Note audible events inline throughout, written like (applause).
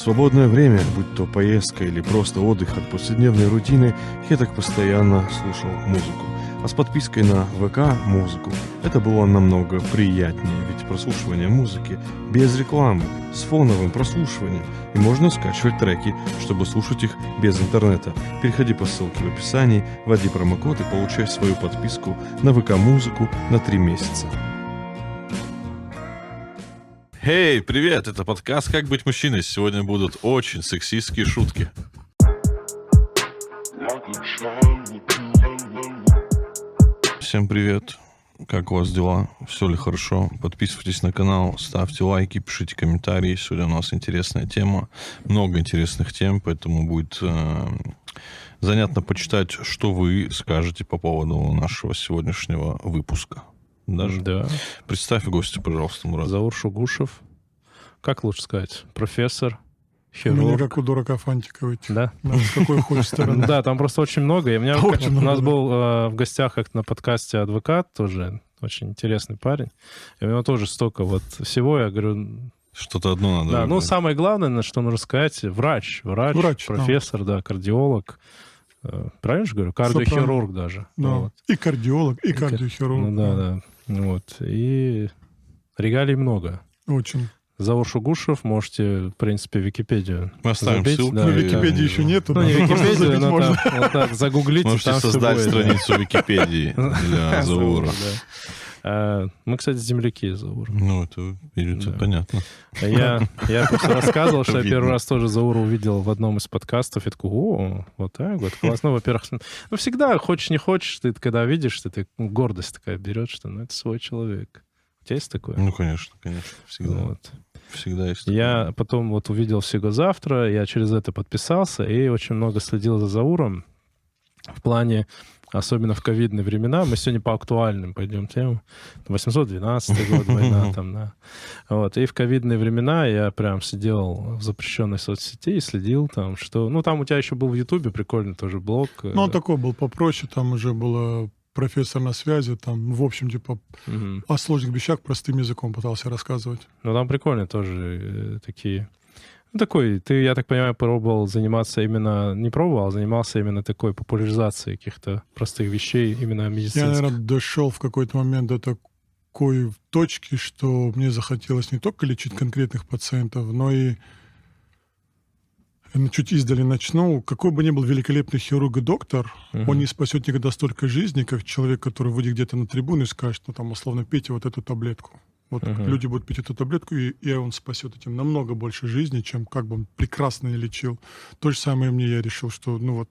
свободное время, будь то поездка или просто отдых от повседневной рутины, я так постоянно слушал музыку. А с подпиской на ВК музыку это было намного приятнее, ведь прослушивание музыки без рекламы, с фоновым прослушиванием, и можно скачивать треки, чтобы слушать их без интернета. Переходи по ссылке в описании, вводи промокод и получай свою подписку на ВК музыку на 3 месяца. Эй, привет! Это подкаст «Как быть мужчиной». Сегодня будут очень сексистские шутки. Всем привет! Как у вас дела? Все ли хорошо? Подписывайтесь на канал, ставьте лайки, пишите комментарии. Сегодня у нас интересная тема. Много интересных тем, поэтому будет э, занятно почитать, что вы скажете по поводу нашего сегодняшнего выпуска. Даже. Да. Представь гостя, пожалуйста, Мурат. Заур Шугушев. Как лучше сказать? Профессор, У меня хирург. как у дурака Фантика ведь. Да? Да, какой хочешь стороны. Да, там просто очень много. И у меня Очень у нас много, да. был э, в гостях как на подкасте адвокат тоже очень интересный парень. И у него тоже столько вот всего. Я говорю, Что-то одно надо. да, ну выбрать. самое главное, на что нужно сказать, врач, врач, Врач, да. профессор, да, кардиолог. Э, Правильно же говорю? Кардиохирург даже. Да. Вот. И кардиолог, и кардиохирург. Ну да, да. Вот. И регалий много. Очень. Заур Шугушев, можете, в принципе, Википедию Мы оставим забить, ссылку. да. Ну, и- Википедии еще нету. Ну, но Википедию, забить но можно. там, вот так загуглите, Можете создать страницу Википедии для (laughs) Заура. А, Мы, кстати, земляки Заура. Ну, это, это Да. понятно. Я, я просто (laughs) рассказывал, что я первый раз тоже Заура увидел в одном из подкастов. Я такой, о, вот так вот, классно. Ну, во-первых, ну, всегда, хочешь не хочешь, ты когда видишь, что ты ну, гордость такая берет, что ну, это свой человек. У тебя есть такое? Ну, конечно, конечно. Всегда. Вот. Всегда есть. Я потом вот увидел всего завтра, я через это подписался и очень много следил за Зауром в плане, особенно в ковидные времена. Мы сегодня по актуальным пойдем темам. 812 год, война там, да. Вот. И в ковидные времена я прям сидел в запрещенной соцсети и следил там, что... Ну, там у тебя еще был в Ютубе прикольный тоже блог. Ну, он такой был попроще, там уже было профессор на связи, там, в общем, типа, Мгм. о сложных вещах простым языком пытался рассказывать. Ну, там прикольно тоже э, такие... Ну, такой, ты, я так понимаю, пробовал заниматься именно... Не пробовал, а занимался именно такой популяризацией каких-то простых вещей, именно Я, медицинских. наверное, дошел в какой-то момент до такой точки, что мне захотелось не только лечить конкретных пациентов, но и ну, чуть издали начну. Какой бы ни был великолепный хирург и доктор, Мгм. он не спасет никогда столько жизни, как человек, который выйдет где-то на трибуну и скажет, ну, там, условно, пейте вот эту таблетку. Вот Мгм. люди будут пить эту таблетку, и, и он спасет этим намного больше жизни, чем как бы он прекрасно не лечил. То же самое мне я решил, что, ну вот,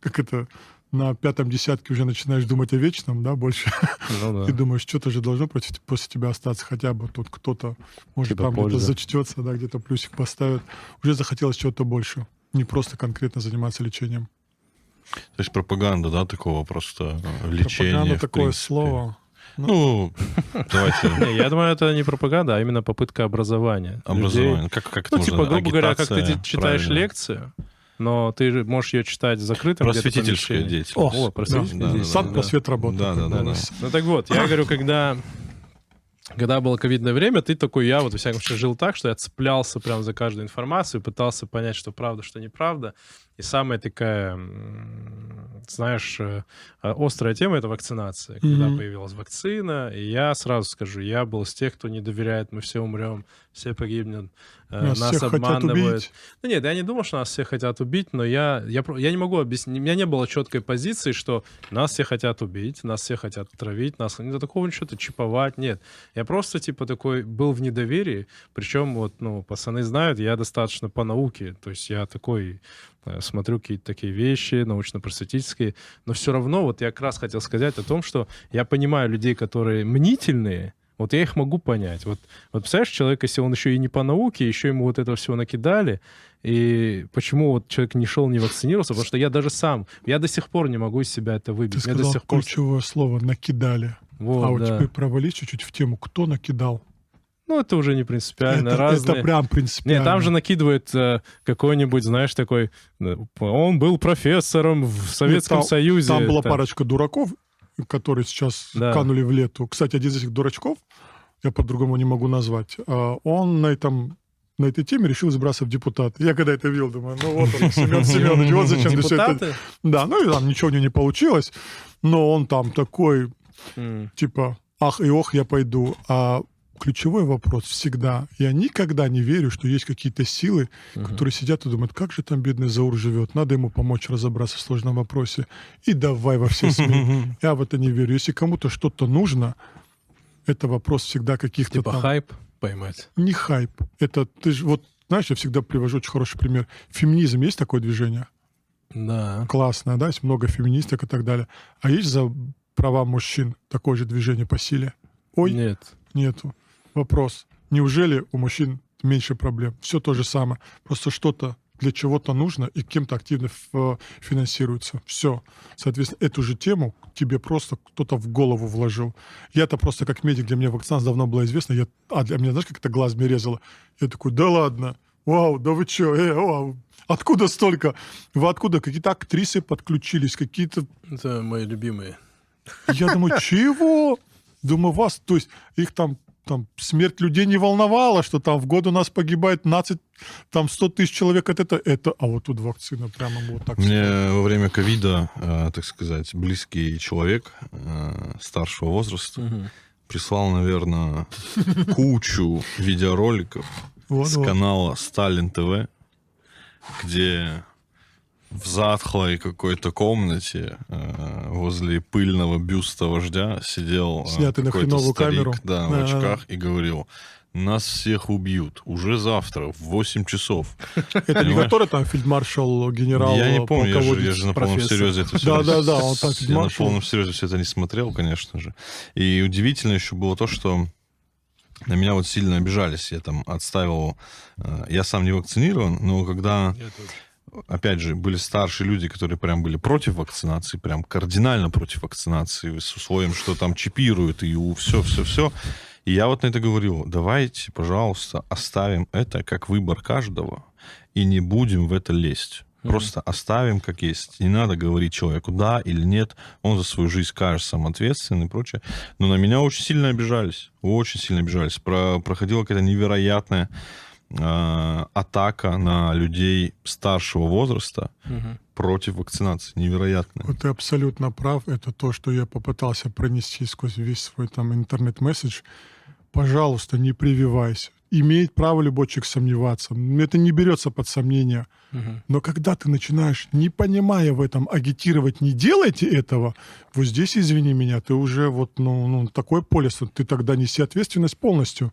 как это, на пятом десятке уже начинаешь думать о вечном, да, больше. (laughs) Ну И да. думаешь, что-то же должно против, после тебя остаться хотя бы. Тут кто-то, может, Типа там где-то польза. зачтется, да, где-то плюсик поставит. Уже захотелось чего-то больше. Не просто конкретно заниматься лечением. То есть пропаганда, да, такого просто э, лечения. Пропаганда в такое принципе. слово. Ну, давайте Не, я думаю, это не пропаганда, а именно попытка образования. образование. Как, как Ну, типа, грубо говоря, как ты читаешь лекцию, но ты же можешь ее читать где-то Просветительская деятельность. О, просветительская деятельность. Сад просвет работы. Да, да, да, да. Ну так вот, я (laughs) говорю, когда, когда было ковидное время, ты такой, я вот, во всяком случае, жил так, что я цеплялся прям за каждую информацию, пытался понять, что правда, что неправда. И самая такая, знаешь, э, э, острая тема — это вакцинация. Когда Мгм. появилась вакцина, и я сразу скажу, я был из тех, кто не доверяет, мы все умрем, все погибнем, э, Нас нас, обманывают. Да нет, я не думал, что нас всех хотят убить, но я, я, я не могу объяснить. У меня не было четкой позиции, что нас все хотят убить, нас все хотят отравить, нас не до такого что-то чиповать. Нет. Я просто, типа, такой был в недоверии. Причем, вот, ну, пацаны знают, я достаточно по науке. То есть я такой смотрю какие-то такие вещи научно-просветительские. Но все равно, вот я как раз хотел сказать о том, что я понимаю людей, которые мнительные, вот я их могу понять. Вот, вот представляешь, человек, если он еще и не по науке, еще ему вот этого всего накидали, и почему вот человек не шел, не вакцинировался, потому что я даже сам, я до сих пор не могу из себя это Ты выбить. До сказал сих пор... ключевое слово «накидали». Вот, а да. теперь провались чуть-чуть в тему, кто накидал. Ну, это уже не принципиально. это, разные... это прям принципиально. Не, там же накидывает э, какой-нибудь, знаешь, такой... э, Он был профессором в Советском там- Союзе. Там была там. парочка дураков, которые сейчас Да. канули в лету. Кстати, один из этих дурачков, я по-другому не могу назвать, а, он на этом на этой теме решил избраться в депутаты. Я когда это видел, думаю, ну вот он, Семен Семенович, вот зачем ты всё это... Да, ну и там ничего у него не получилось, но он там такой, типа, ах и ох, я пойду. А ключевой вопрос всегда, я никогда не верю, что есть какие-то силы, которые сидят и думают, как же там бедный Заур живет, надо ему помочь разобраться в сложном вопросе. И давай во все СМИ. (laughs) Я в это не верю. Если кому-то что-то нужно, это вопрос всегда каких-то Типа там... хайп поймать. Не хайп. Это ты же вот знаешь, я всегда привожу очень хороший пример. Феминизм есть такое движение? Да. Классное, да, есть много феминисток и так далее. А есть за права мужчин такое же движение по силе? Ой, Нет. нету. Вопрос. Неужели у мужчин меньше проблем? Все то же самое. Просто что-то для чего-то нужно и кем-то активно ф- финансируется. Все. Соответственно, эту же тему тебе просто кто-то в голову вложил. Я-то просто как медик, для меня вакцинация давно была известна. Я, а для меня, знаешь, как это глаз мне резало? Я такой, да ладно, вау, да вы что, э, вау, откуда столько? Вы откуда? Какие-то актрисы подключились, какие-то Это мои любимые. я думаю, чего? Думаю, вас, то есть их там, там смерть людей не волновала, что там в год у нас погибает 15, там 100 тысяч человек от этого, это, а вот тут вакцина прямо вот так. Мне во время ковида, э, так сказать, близкий человек э, старшего возраста Мгм. прислал, наверное, кучу видеороликов Вот, с вот. канала Сталин ТВ, где в затхлой какой-то комнате э, возле пыльного бюста вождя сидел э, Снятый на хреновую старик, камеру. да, в очках и говорил, нас всех убьют уже завтра в 8 часов. (laughs) Это не который там фельдмаршал, генерал, я не помню, я же, я полководец, же на полном серьезе это все... Да-да-да, он там Я на полном серьезе все это не смотрел, конечно же. И удивительно еще было то, что на меня вот сильно обижались. Я там отставил... э, Я сам не вакцинирован, но когда. Опять же, были старшие люди, которые прям были против вакцинации, прям кардинально против вакцинации, с условием, что там чипируют и все-все-все. И я вот на это говорил, давайте, пожалуйста, оставим это как выбор каждого и не будем в это лезть. Просто оставим как есть. Не надо говорить человеку да или нет. Он за свою жизнь кажется сам ответственный и прочее. Но на меня очень сильно обижались. Очень сильно обижались. Про, проходила какая-то невероятная э, атака на людей старшего возраста Мгм. против вакцинации. Невероятная. Вот ты абсолютно прав. Это то, что я попытался пронести сквозь весь свой там интернет-месседж. Пожалуйста, не прививайся. Имеет право любой человек сомневаться. Это не берется под сомнение. Мгм. Но когда ты начинаешь, не понимая в этом, агитировать, не делайте этого, вот здесь, извини меня, ты уже вот, ну, ну такой полис, вот ты тогда неси ответственность полностью.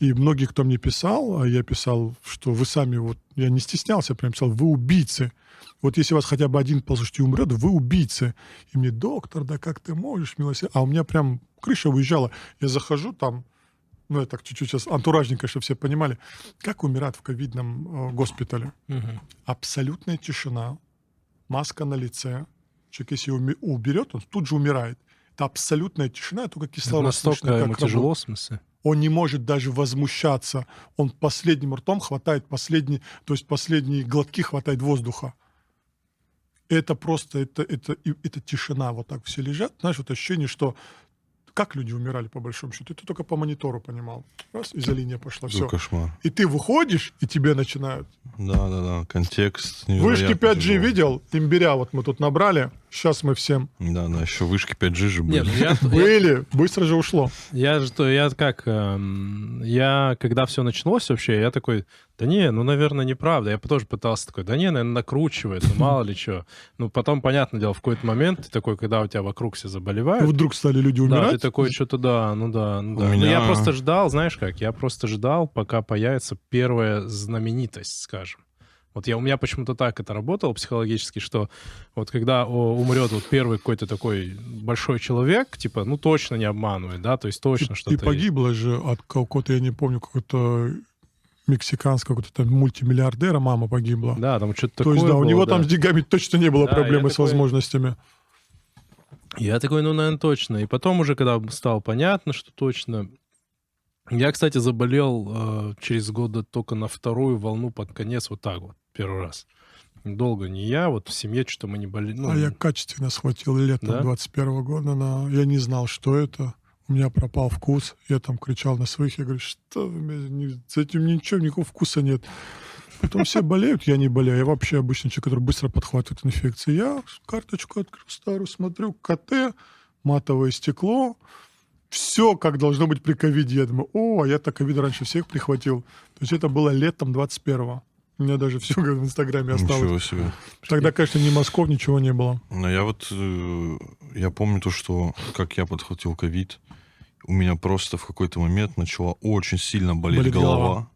И многие, кто мне писал, а я писал, что вы сами, вот, я не стеснялся, прям писал, вы убийцы. Вот если вас хотя бы один послушайте умрет, вы убийцы. И мне, доктор, да как ты можешь, милосердие? А у меня прям крыша уезжала. Я захожу там, ну, я так чуть-чуть сейчас антуражненько, чтобы все понимали, как умирают в ковидном э, госпитале Мгм. абсолютная тишина, маска на лице. Человек, если уми- уберет, он тут же умирает. Это абсолютная тишина, только Это кислород Настолько слышно, ему работает. тяжело, в смысле? Он не может даже возмущаться. Он последним ртом хватает последний, то есть последние глотки хватает воздуха. Это просто, это, это, это тишина. Вот так все лежат. Знаешь, вот ощущение, что как люди умирали по большому счету. Ты только по монитору понимал. Раз, изолиния пошла. Какой Все. кошмар. И ты выходишь, и тебе начинают Да-да-да, контекст Вышки невероятно 5G тяжелый. видел? Имбиря вот мы тут набрали. Сейчас мы всем Да-да, еще вышки 5G же были. Нет, ну я, (laughs) были. Быстро же ушло. я же то, я как, эм, я, когда все началось вообще, я такой, да не, ну, наверное, неправда. Я тоже пытался такой, да не, наверное, накручивает, ну, мало ли что. Ну, потом, понятное дело, в какой-то момент, ты такой, когда у тебя вокруг все заболевают, Вдруг стали люди Да, умирать. ты такой, что-то да, ну да, ну У да. Ну, меня- я просто ждал, знаешь как, я просто ждал, пока появится первая знаменитость, скажем. Вот я, у меня почему-то так это работало психологически, что вот когда о, умрет вот первый какой-то такой большой человек, типа, ну точно не обманывает, да, то есть точно И что-то... погибла же от какого-то, я не помню, какого-то мексиканского какого-то там мультимиллиардера мама погибла. Да, там что-то То такое есть, да, у было, него да. там с деньгами точно не было Да, проблемы с такой- возможностями. Я такой, ну, наверное, точно. И потом уже, когда стало понятно, что точно... Я, кстати, заболел э, через года только на вторую волну под конец, вот так вот, первый раз. Долго не я, вот в семье что-то мы не болели. Ну, а я качественно схватил летом Да? 21 года. На... Я не знал, что это. У меня пропал вкус. Я там кричал на своих, я говорю, что вы с этим ничего, никакого вкуса нет. Потом все болеют, я не болею. Я вообще обычный человек, который быстро подхватывает инфекции. Я карточку открыл старую, смотрю, КТ, матовое стекло. Все, как должно быть при ковиде. Я думаю, о, я так ковид раньше всех прихватил. То есть это было летом 21-го. У меня даже все в Инстаграме осталось. Ничего себе. Тогда, конечно, ни Москов, ничего не было. Но я вот, э, я помню то, что как я подхватил ковид, у меня просто в какой-то момент начала очень сильно болеть Болит голова. голова.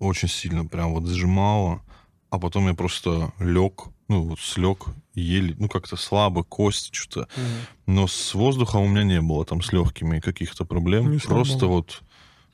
Очень сильно, прям вот сжимала. А потом я просто лег, ну вот слег, еле, ну как-то слабо, кости что-то. Но с воздухом у меня не было там с легкими каких-то проблем. Слава просто вот,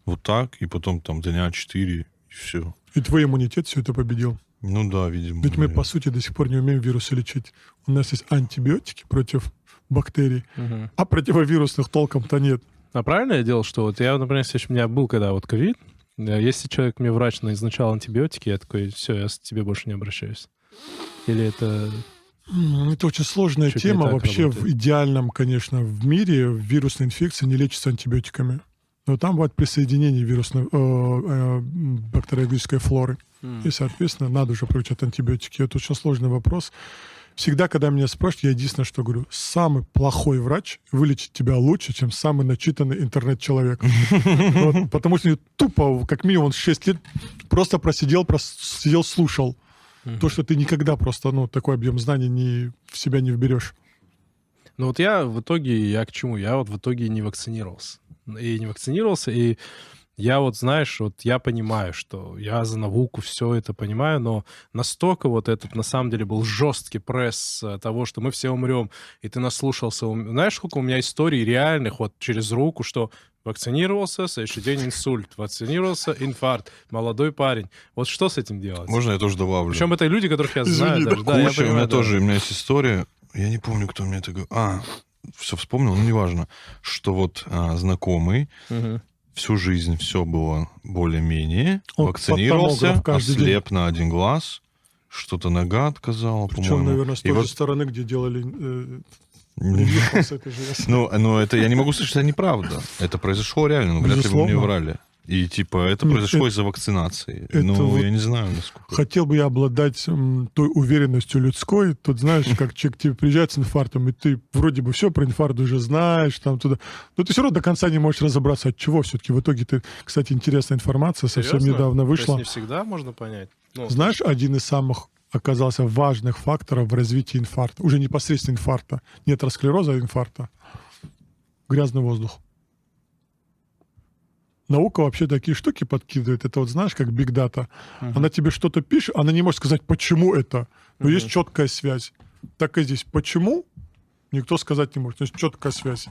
вот так, и потом там дня 4, и все. И твой иммунитет все это победил. Ну да, видимо. Ведь мы, по сути, до сих пор не умеем вирусы лечить. У нас есть антибиотики против бактерий, Мгм. а противовирусных толком-то нет. А правильно я делал, что вот я, например, если у меня был когда вот ковид, э, если человек мне врач назначал антибиотики, я такой, все, я с тебе больше не обращаюсь. Или это... Это очень сложная Чуть тема. Вообще в работает. идеальном, конечно, в мире вирусная инфекция не лечится антибиотиками. Но там бывает присоединение вирусной, э, э, бактериологической флоры. И, соответственно, надо уже приучать антибиотики. Это очень сложный вопрос. Всегда, когда меня спрашивают, я единственное, что говорю, самый плохой врач вылечит тебя лучше, чем самый начитанный интернет-человек. (laughs) Потому что тупо, как минимум, он 6 лет просто просидел, прос- сидел, слушал. То, что ты никогда просто, ну, такой объем знаний не, в себя не вберешь. Ну вот я в итоге, я к чему? Я вот в итоге не вакцинировался. И не вакцинировался, и я вот, знаешь, вот я понимаю, что я за науку все это понимаю, но настолько вот этот, на самом деле, был жесткий пресс э, того, что мы все умрем, и ты наслушался. У Знаешь, сколько у меня историй реальных вот через руку, что вакцинировался, следующий день инсульт, вакцинировался, инфаркт, молодой парень. Вот что с этим делать? Можно я тоже добавлю? Причем это люди, которых я Извини, знаю да, даже. Да, я Куча, у понимаю, меня да. тоже, у меня есть история, я не помню, кто мне это говорил. А, все вспомнил, но неважно, что вот а, знакомый Мгм. всю жизнь все было более-менее, Он вакцинировался, каждый день. ослеп на один глаз, что-то нога отказала, Причем, по-моему. наверное, с И той вот- же стороны, где делали э. (laughs) Ну, ну, это я не могу сказать, что это неправда. Это произошло реально, но вряд ли бы мне врали. И типа это Нет, произошло это- из-за вакцинации. это ну, вот- я не знаю, насколько. Хотел бы я обладать м, той уверенностью людской. Тут, знаешь, как человек тебе приезжает с инфарктом, и ты вроде бы все про инфаркт уже знаешь, там туда. Но ты все равно до конца не можешь разобраться, от чего все-таки. В итоге ты, кстати, интересная информация совсем Серьезно? недавно То есть вышла. не всегда можно понять? Ну, Знаешь, один из самых оказался важных факторов в развитии инфаркта, уже непосредственно инфаркта, не атеросклероза, а инфаркта. Грязный воздух. Наука вообще такие штуки подкидывает. Это вот знаешь, как биг дата. Она тебе что-то пишет, она не может сказать, почему это. Но есть четкая связь. Так и здесь. Почему? Никто сказать не может. То есть четкая связь.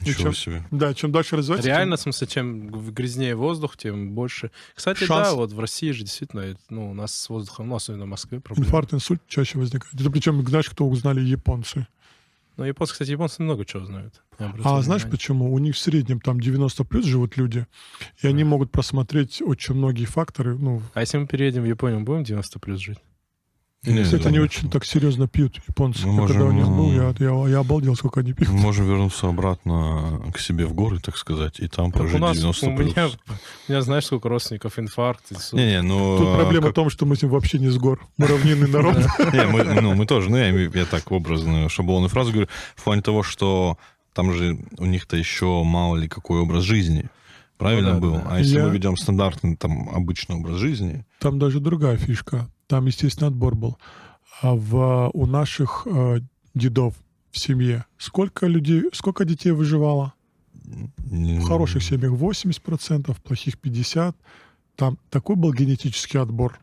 Ничего чем- себе. Да, чем дальше развивается, тем- Реально, в смысле, чем грязнее воздух, тем больше. Кстати, Шанс. да, вот в России же действительно, это, ну, у нас с воздухом, ну, особенно в Москве, проблемы. инфаркт, инсульт чаще возникает. Это причем, знаешь, кто узнали японцы? Ну, японцы, кстати, японцы много чего знают. А знаешь почему? У них в среднем там 90 плюс живут люди, и они могут просмотреть очень многие факторы. Ну, А если мы переедем в Японию, мы будем 90 плюс жить? Не, кстати, они очень так серьезно пьют, японцы. Мы Я когда у можем, них был, ну, я, я, я обалдел, сколько они пьют. Мы можем вернуться обратно к себе в горы, так сказать, и там Так прожить у нас, 90 у меня, (laughs) у меня, знаешь, сколько родственников, инфаркт, инсульт. Не-не, ну... Тут проблема как- в том, что мы с ним вообще не с гор. Мы равнинный народ. (laughs) Не, мы, ну, мы тоже, ну, я, так образную шаблонную фразу говорю, в плане того, что там же у них-то еще мало ли какой образ жизни. Правильно Ну да, был? да. А если Я- мы ведем стандартный, там, обычный образ жизни, Там даже другая фишка. Там, естественно, отбор был. А в, у наших э, дедов в семье сколько людей, сколько детей выживало? В хороших семьях 80%, в плохих 50%. Там такой был генетический отбор.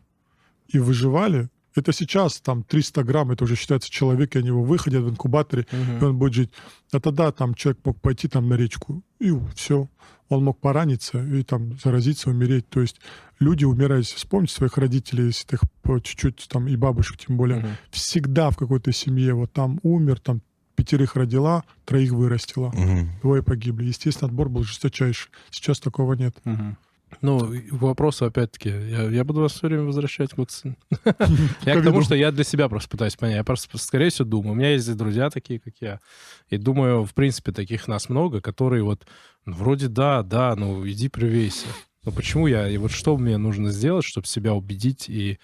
И выживали. Это сейчас там 300 грамм, это уже считается человек, и они его выходят в инкубаторе, Мгм. и он будет жить. А тогда там человек мог пойти там на речку, и все. Он мог пораниться и там заразиться, умереть. То есть люди умирают. Вспомните своих родителей, если ты их по чуть-чуть там, и бабушек тем более. Мгм. Всегда в какой-то семье вот там умер, там пятерых родила, троих вырастила. Мгм. Двое погибли. Естественно, отбор был жесточайший. Сейчас такого нет. Мгм. Ну, вопросу, опять-таки, я, я буду вас все время возвращать (laughs) (laughs) к вакцине. Я Как к тому, что я для себя просто пытаюсь понять. Я просто, скорее всего, думаю. У меня есть друзья такие, как я. И думаю, в принципе, таких нас много, которые вот ну, вроде да, да, ну иди привейся. Но почему я? И вот что мне нужно сделать, чтобы себя убедить и,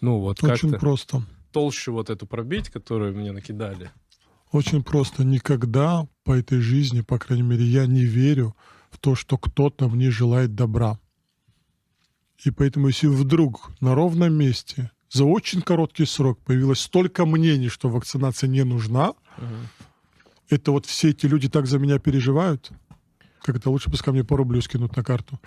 ну, вот Очень как-то просто. толщу вот эту пробить, которую мне накидали? Очень просто. Никогда по этой жизни, по крайней мере, я не верю в то, что кто-то мне желает добра. И поэтому, если вдруг на ровном месте за очень короткий срок появилось столько мнений, что вакцинация не нужна, это вот все эти люди так за меня переживают, как это лучше пускай мне по рублю скинут на карту.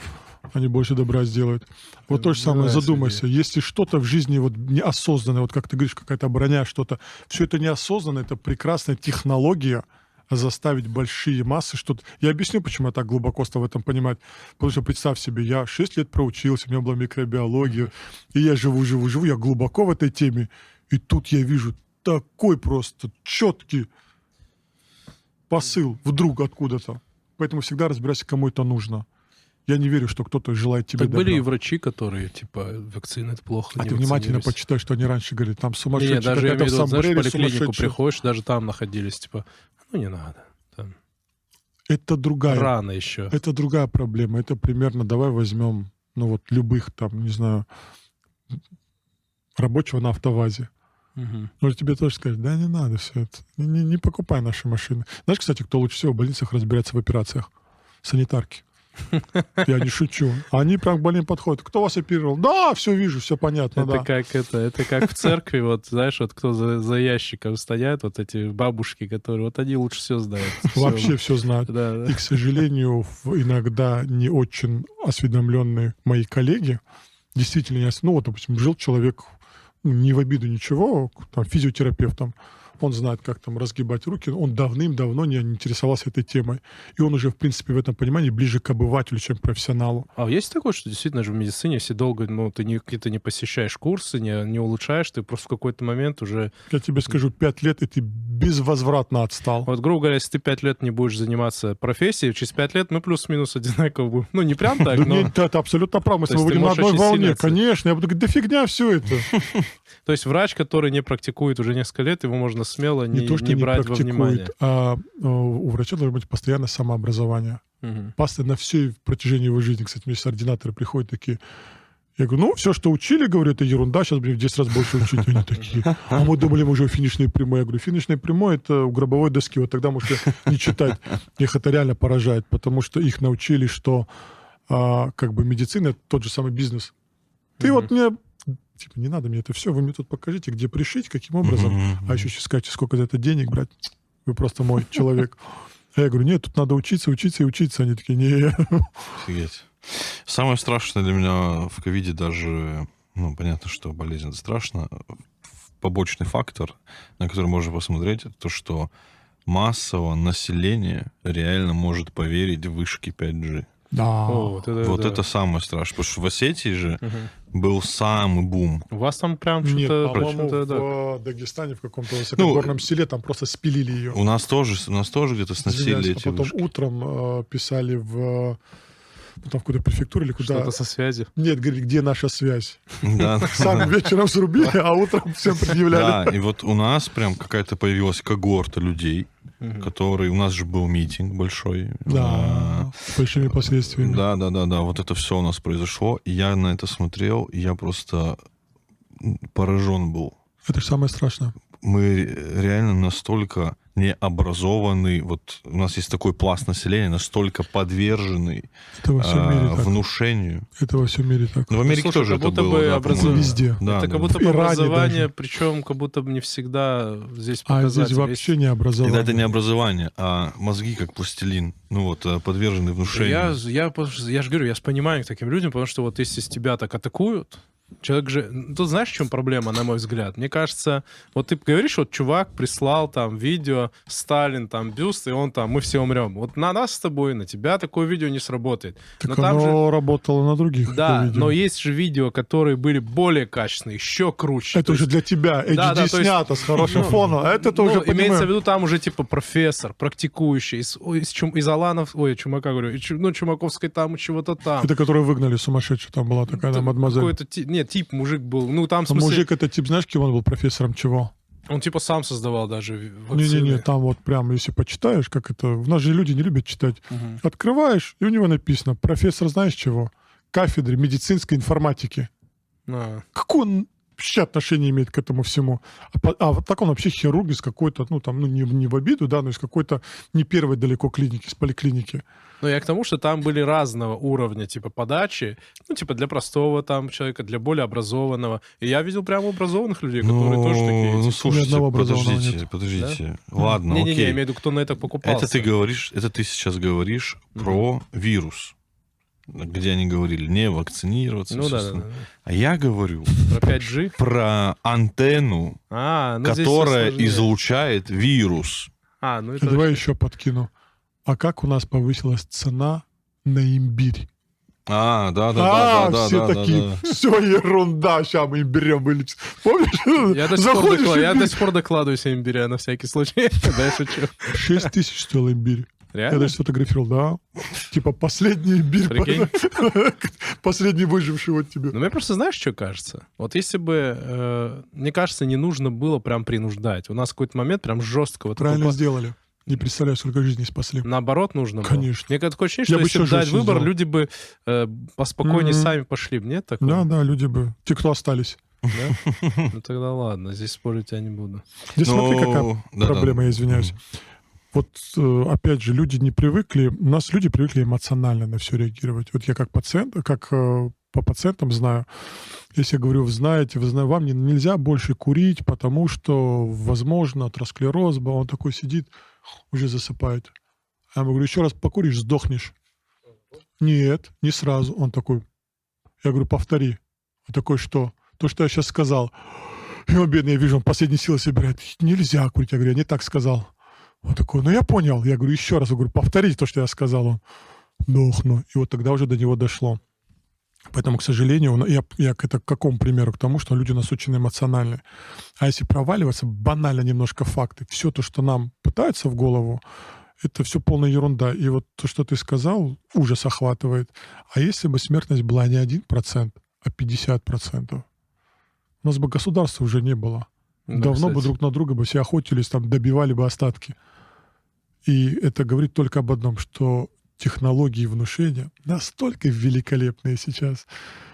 Они больше добра сделают. Вот то же самое, задумайся. Если что-то в жизни вот неосознанное, вот как ты говоришь, какая-то броня, что-то, все это неосознанно, это прекрасная технология заставить большие массы что-то... Я объясню, почему я так глубоко стал в этом понимать. Потому что представь себе, я 6 лет проучился, у меня была микробиология, и я живу, живу, живу, я глубоко в этой теме, и тут я вижу такой просто четкий посыл вдруг откуда-то. Поэтому всегда разбирайся, кому это нужно. Я не верю, что кто-то желает тебе Так были и добра. врачи, которые, типа, вакцины это плохо, А ты внимательно почитай, что они раньше говорили. Там Не, сумасшедший, не, даже я имею в виду, знаешь, в поликлинику приходишь, даже там находились, типа, ну не надо. Там, Это другая. рано еще. Это другая проблема. Это примерно, давай возьмем, ну вот любых там, не знаю, рабочего на автовазе. Мгм. Ну, тебе тоже скажут, да не надо все это. Не, не- не покупай наши машины. Знаешь, кстати, кто лучше всего в больницах разбирается в операциях? Санитарки. (laughs) Я не шучу. Они прям к больным подходят. Кто вас оперировал? Да, все вижу, все понятно, Это да. как это, это как в церкви, вот знаешь, вот кто за, за ящиком стоят, вот эти бабушки, которые, вот они лучше все знают. (laughs) Вообще все знают. Да, да. И, к сожалению, иногда не очень осведомленные мои коллеги действительно Ну, вот, допустим, жил человек, ну, не в обиду ничего, там, физиотерапевтом, он знает, как там разгибать руки, он давным-давно не интересовался этой темой. И он уже, в принципе, в этом понимании ближе к обывателю, чем к профессионалу. А есть такое, что действительно же в медицине, если долго, ну, ты не, какие-то не посещаешь курсы, не, не улучшаешь, ты просто в какой-то момент уже... Я тебе скажу, пять лет, и ты безвозвратно отстал. Вот, грубо говоря, если ты пять лет не будешь заниматься профессией, через пять лет мы плюс-минус одинаково будем. Ну, не прям так, но... нет, это абсолютно прав. Мы с тобой ты будем на одной волне. Конечно. Я буду говорить, да фигня все это. (laughs) То есть врач, который не практикует уже несколько лет, его можно смело не, не, то, что не не брать во внимание. а э, у врача должно быть постоянное самообразование. Мгм. Паста на всей протяжении его жизни. Кстати, мне сейчас ординаторы приходят такие, я говорю, ну, все, что учили, говорю, это ерунда, сейчас будем в 10 раз больше учить. Они такие, а мы думали, мы уже финишной прямой. Я говорю, финишная прямой — это у гробовой доски, вот тогда можете не читать. Их это реально поражает, потому что их научили, что а, как бы медицина — это тот же самый бизнес. Ты вот мне, типа, не надо мне это все, вы мне тут покажите, где пришить, каким образом. А еще сейчас скажете, сколько за это денег брать? Вы просто мой человек. А я говорю, нет, тут надо учиться, учиться и учиться. Они такие, не, Офигеть. Самое страшное для меня в ковиде даже, ну, понятно, что болезнь это страшно. Побочный фактор, на который можно посмотреть, это то, что массово население реально может поверить в вышки 5G. Да. О, вот это, вот да. это самое страшное. Потому что в Осетии же Мгм. был самый бум. У вас там прям Нет, что-то... по-моему, что-то, да. в Дагестане в каком-то высокогорном селе там просто спилили ее. У нас тоже, у нас тоже где-то сносили Извиняюсь, а эти потом вышки. утром э, писали в ну, там в какой-то префектуре или куда. Что-то со связью. Нет, говорили, где наша связь. (laughs) Да, Сами вечером срубили, а утром всем предъявляли. Да, и вот у нас прям какая-то появилась когорта людей, Мгм. которые... У нас же был митинг большой. Да, с большими последствиями. Да, да, да, да. Вот это все у нас произошло. И я на это смотрел, и я просто поражен был. Это же самое страшное. Мы реально настолько необразованный, вот у нас есть такой пласт населения, настолько подверженный Это во всем а, мире так. внушению. Это во всем мире так. Ну, в Америке слушай, тоже как это будто было. бы да, по-моему. Везде. Да, это да. как будто Иране образование, даже. причем как будто бы не всегда здесь А показатель здесь вообще есть. не образование. это не образование, а мозги как пластилин. Ну вот, э, подвержены внушению. Я, я, я же говорю, я с пониманием к таким людям, потому что вот если с тебя так атакуют, Человек же... Тут знаешь, в чем проблема, на мой взгляд? Мне кажется, вот ты говоришь, вот чувак прислал там видео, Сталин там бюст, и он там, мы все умрем. Вот на нас с тобой, на тебя такое видео не сработает. Так Но там оно работало на других. Да, но есть же видео, которые были более качественные, еще круче. Это То уже есть- для тебя. HD Да, да, то есть- снято с хорошим Ну, фоном. А это ты ну, уже имеется в понимаешь. виду, там уже типа профессор, практикующий, из, из, Чум- из Аланов, ой, Чумака говорю, ну, Чумаковской там, чего-то там. Это которые выгнали сумасшедшую. Там была такая да, Т- мадемуазель. Какой-то нет, тип мужик был. Ну, там, в А смысле, мужик это тип, знаешь, кем он был профессором чего? он типа сам создавал даже в- вакцины. Не-не-не, там вот прям, если почитаешь, как это... У нас же люди не любят читать. Мгм. Открываешь, и у него написано профессор знаешь чего? Кафедры медицинской информатики. А, Какое он вообще отношение имеет к этому всему? А, по- а вот так он вообще хирург из какой-то, ну там, ну не, не в обиду, да, но из какой-то не первой далеко клиники, с поликлиники. Ну, я к тому, что там были разного уровня, типа, подачи. Ну, типа, для простого там человека, для более образованного. И я видел прямо образованных людей, которые тоже такие. ну, типа, слушайте, одного образованного подождите, нет. подождите. Ладно, Не-не-не, я окей. имею в виду, кто на это покупался. Это ты говоришь, это ты сейчас говоришь Мгм. про вирус, где они говорили не вакцинироваться. Ну да, да, да. А я говорю Про 5G? про антенну, А, ну которая излучает вирус. А, ну это Давай еще подкину. А как у нас повысилась цена на имбирь? А, да, да, а, да, да, все да, да, такие, да. все ерунда, сейчас мы им берем вылечим. Помнишь? Я до, сих пор Заходишь, докла- я до сих пор докладываю себе имбиря на всякий случай. (laughs) Да, я шучу. 6 тысяч стоил имбирь. Я Реально? даже сфотографировал, да. Типа последний. Прикинь. (laughs) Последний выживший вот тебе. Ну, мне просто знаешь, что кажется? Вот если бы, э, мне кажется, не нужно было прям принуждать. У нас какой-то момент прям жестко вот Правильно сделали. Не представляю, сколько жизней спасли. Наоборот, нужно было. Конечно. Мне такое ощущение, Я что бы если бы дать выбор, сделал. люди бы э, поспокойнее Мгм. сами пошли. бы, Нет такого? Да, да, люди бы. Те, кто остались. Да? (laughs) Ну тогда ладно, здесь спорить я не буду. Здесь смотри, какая Ну, да. проблема, я извиняюсь. Вот, э, опять же, люди не привыкли, у нас люди привыкли эмоционально на все реагировать. Вот я как пациент, как э, по пациентам знаю, если я говорю, вы знаете, вы знаете, вам не- нельзя больше курить, потому что, возможно, атеросклероз, он такой сидит, уже засыпает. А я ему говорю, еще раз покуришь, сдохнешь. Нет, не сразу. Он такой, я говорю, повтори. Он такой, что? То, что я сейчас сказал. И он, бедный, я вижу, он последние силы собирает. Нельзя курить. Я говорю, я не так сказал. Он такой, ну я понял. Я говорю, еще раз. Я говорю, повторите то, что я сказал. Он, дохну. И вот тогда уже до него дошло. Поэтому, к сожалению, я, я это к какому примеру? К тому, что люди у нас очень эмоциональные. А если проваливаться, банально немножко факты. Все то, что нам пытаются в голову, это все полная ерунда. И вот то, что ты сказал, ужас охватывает. А если бы смертность была не 1%, а 50%? У нас бы государства уже не было. Да, Давно бы кстати. друг на друга бы все охотились, там добивали бы остатки. И это говорит только об одном, что технологии внушения настолько великолепные сейчас,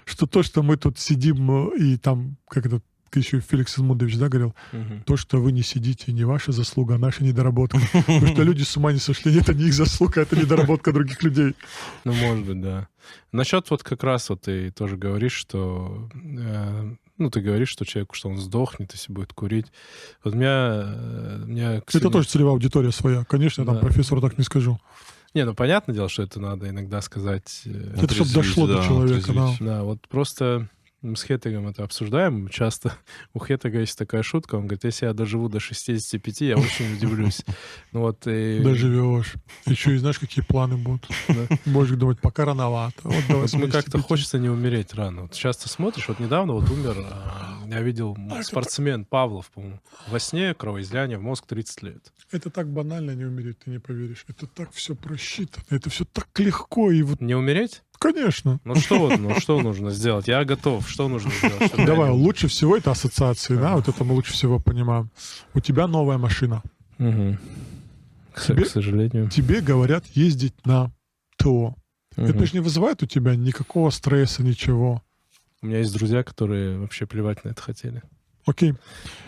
что то, что мы тут сидим э, и там, как это еще Феликс Эдмундович, да, говорил, Мгм. то, что вы не сидите, не ваша заслуга, а наша недоработка. Потому что люди с ума не сошли. Это не их заслуга, это недоработка других людей. Ну, может быть, да. Насчет вот как раз вот ты тоже говоришь, что... ну, ты говоришь, что человеку, что он сдохнет, если будет курить. Вот у меня... э, у меня к Это тоже целевая аудитория своя. Конечно, я там Да. профессору так не скажу. Не, ну, понятное дело, что это надо иногда сказать... э, Это чтоб дошло до человека, да. Да, вот просто мы с Хеттегом это обсуждаем часто. (laughs) У Хеттега есть такая шутка, он говорит, если я доживу до 65, я очень удивлюсь. Ну вот, и... Доживешь. Еще и знаешь, какие планы будут. Да. Будешь думать, пока рановато. Вот Вот мы как-то 75. хочется не умереть рано. Вот часто смотришь, вот недавно вот умер, а, я видел А, спортсмен Павлов, по-моему, во сне кровоизлияние в мозг 30 лет. Это так банально не умереть, ты не поверишь. Это так все просчитано. Это все так легко. И вот, Не умереть? Конечно. Ну что вот, ну что нужно сделать? Я готов. Что нужно сделать? я Давай, умер? лучше всего это ассоциации, да, вот это мы лучше всего понимаем. У тебя новая машина. К, Тебе- к сожалению. Тебе говорят ездить на ТО. Мгм. Это же не вызывает у тебя никакого стресса, ничего. У меня есть друзья, которые вообще плевать на это хотели. Окей,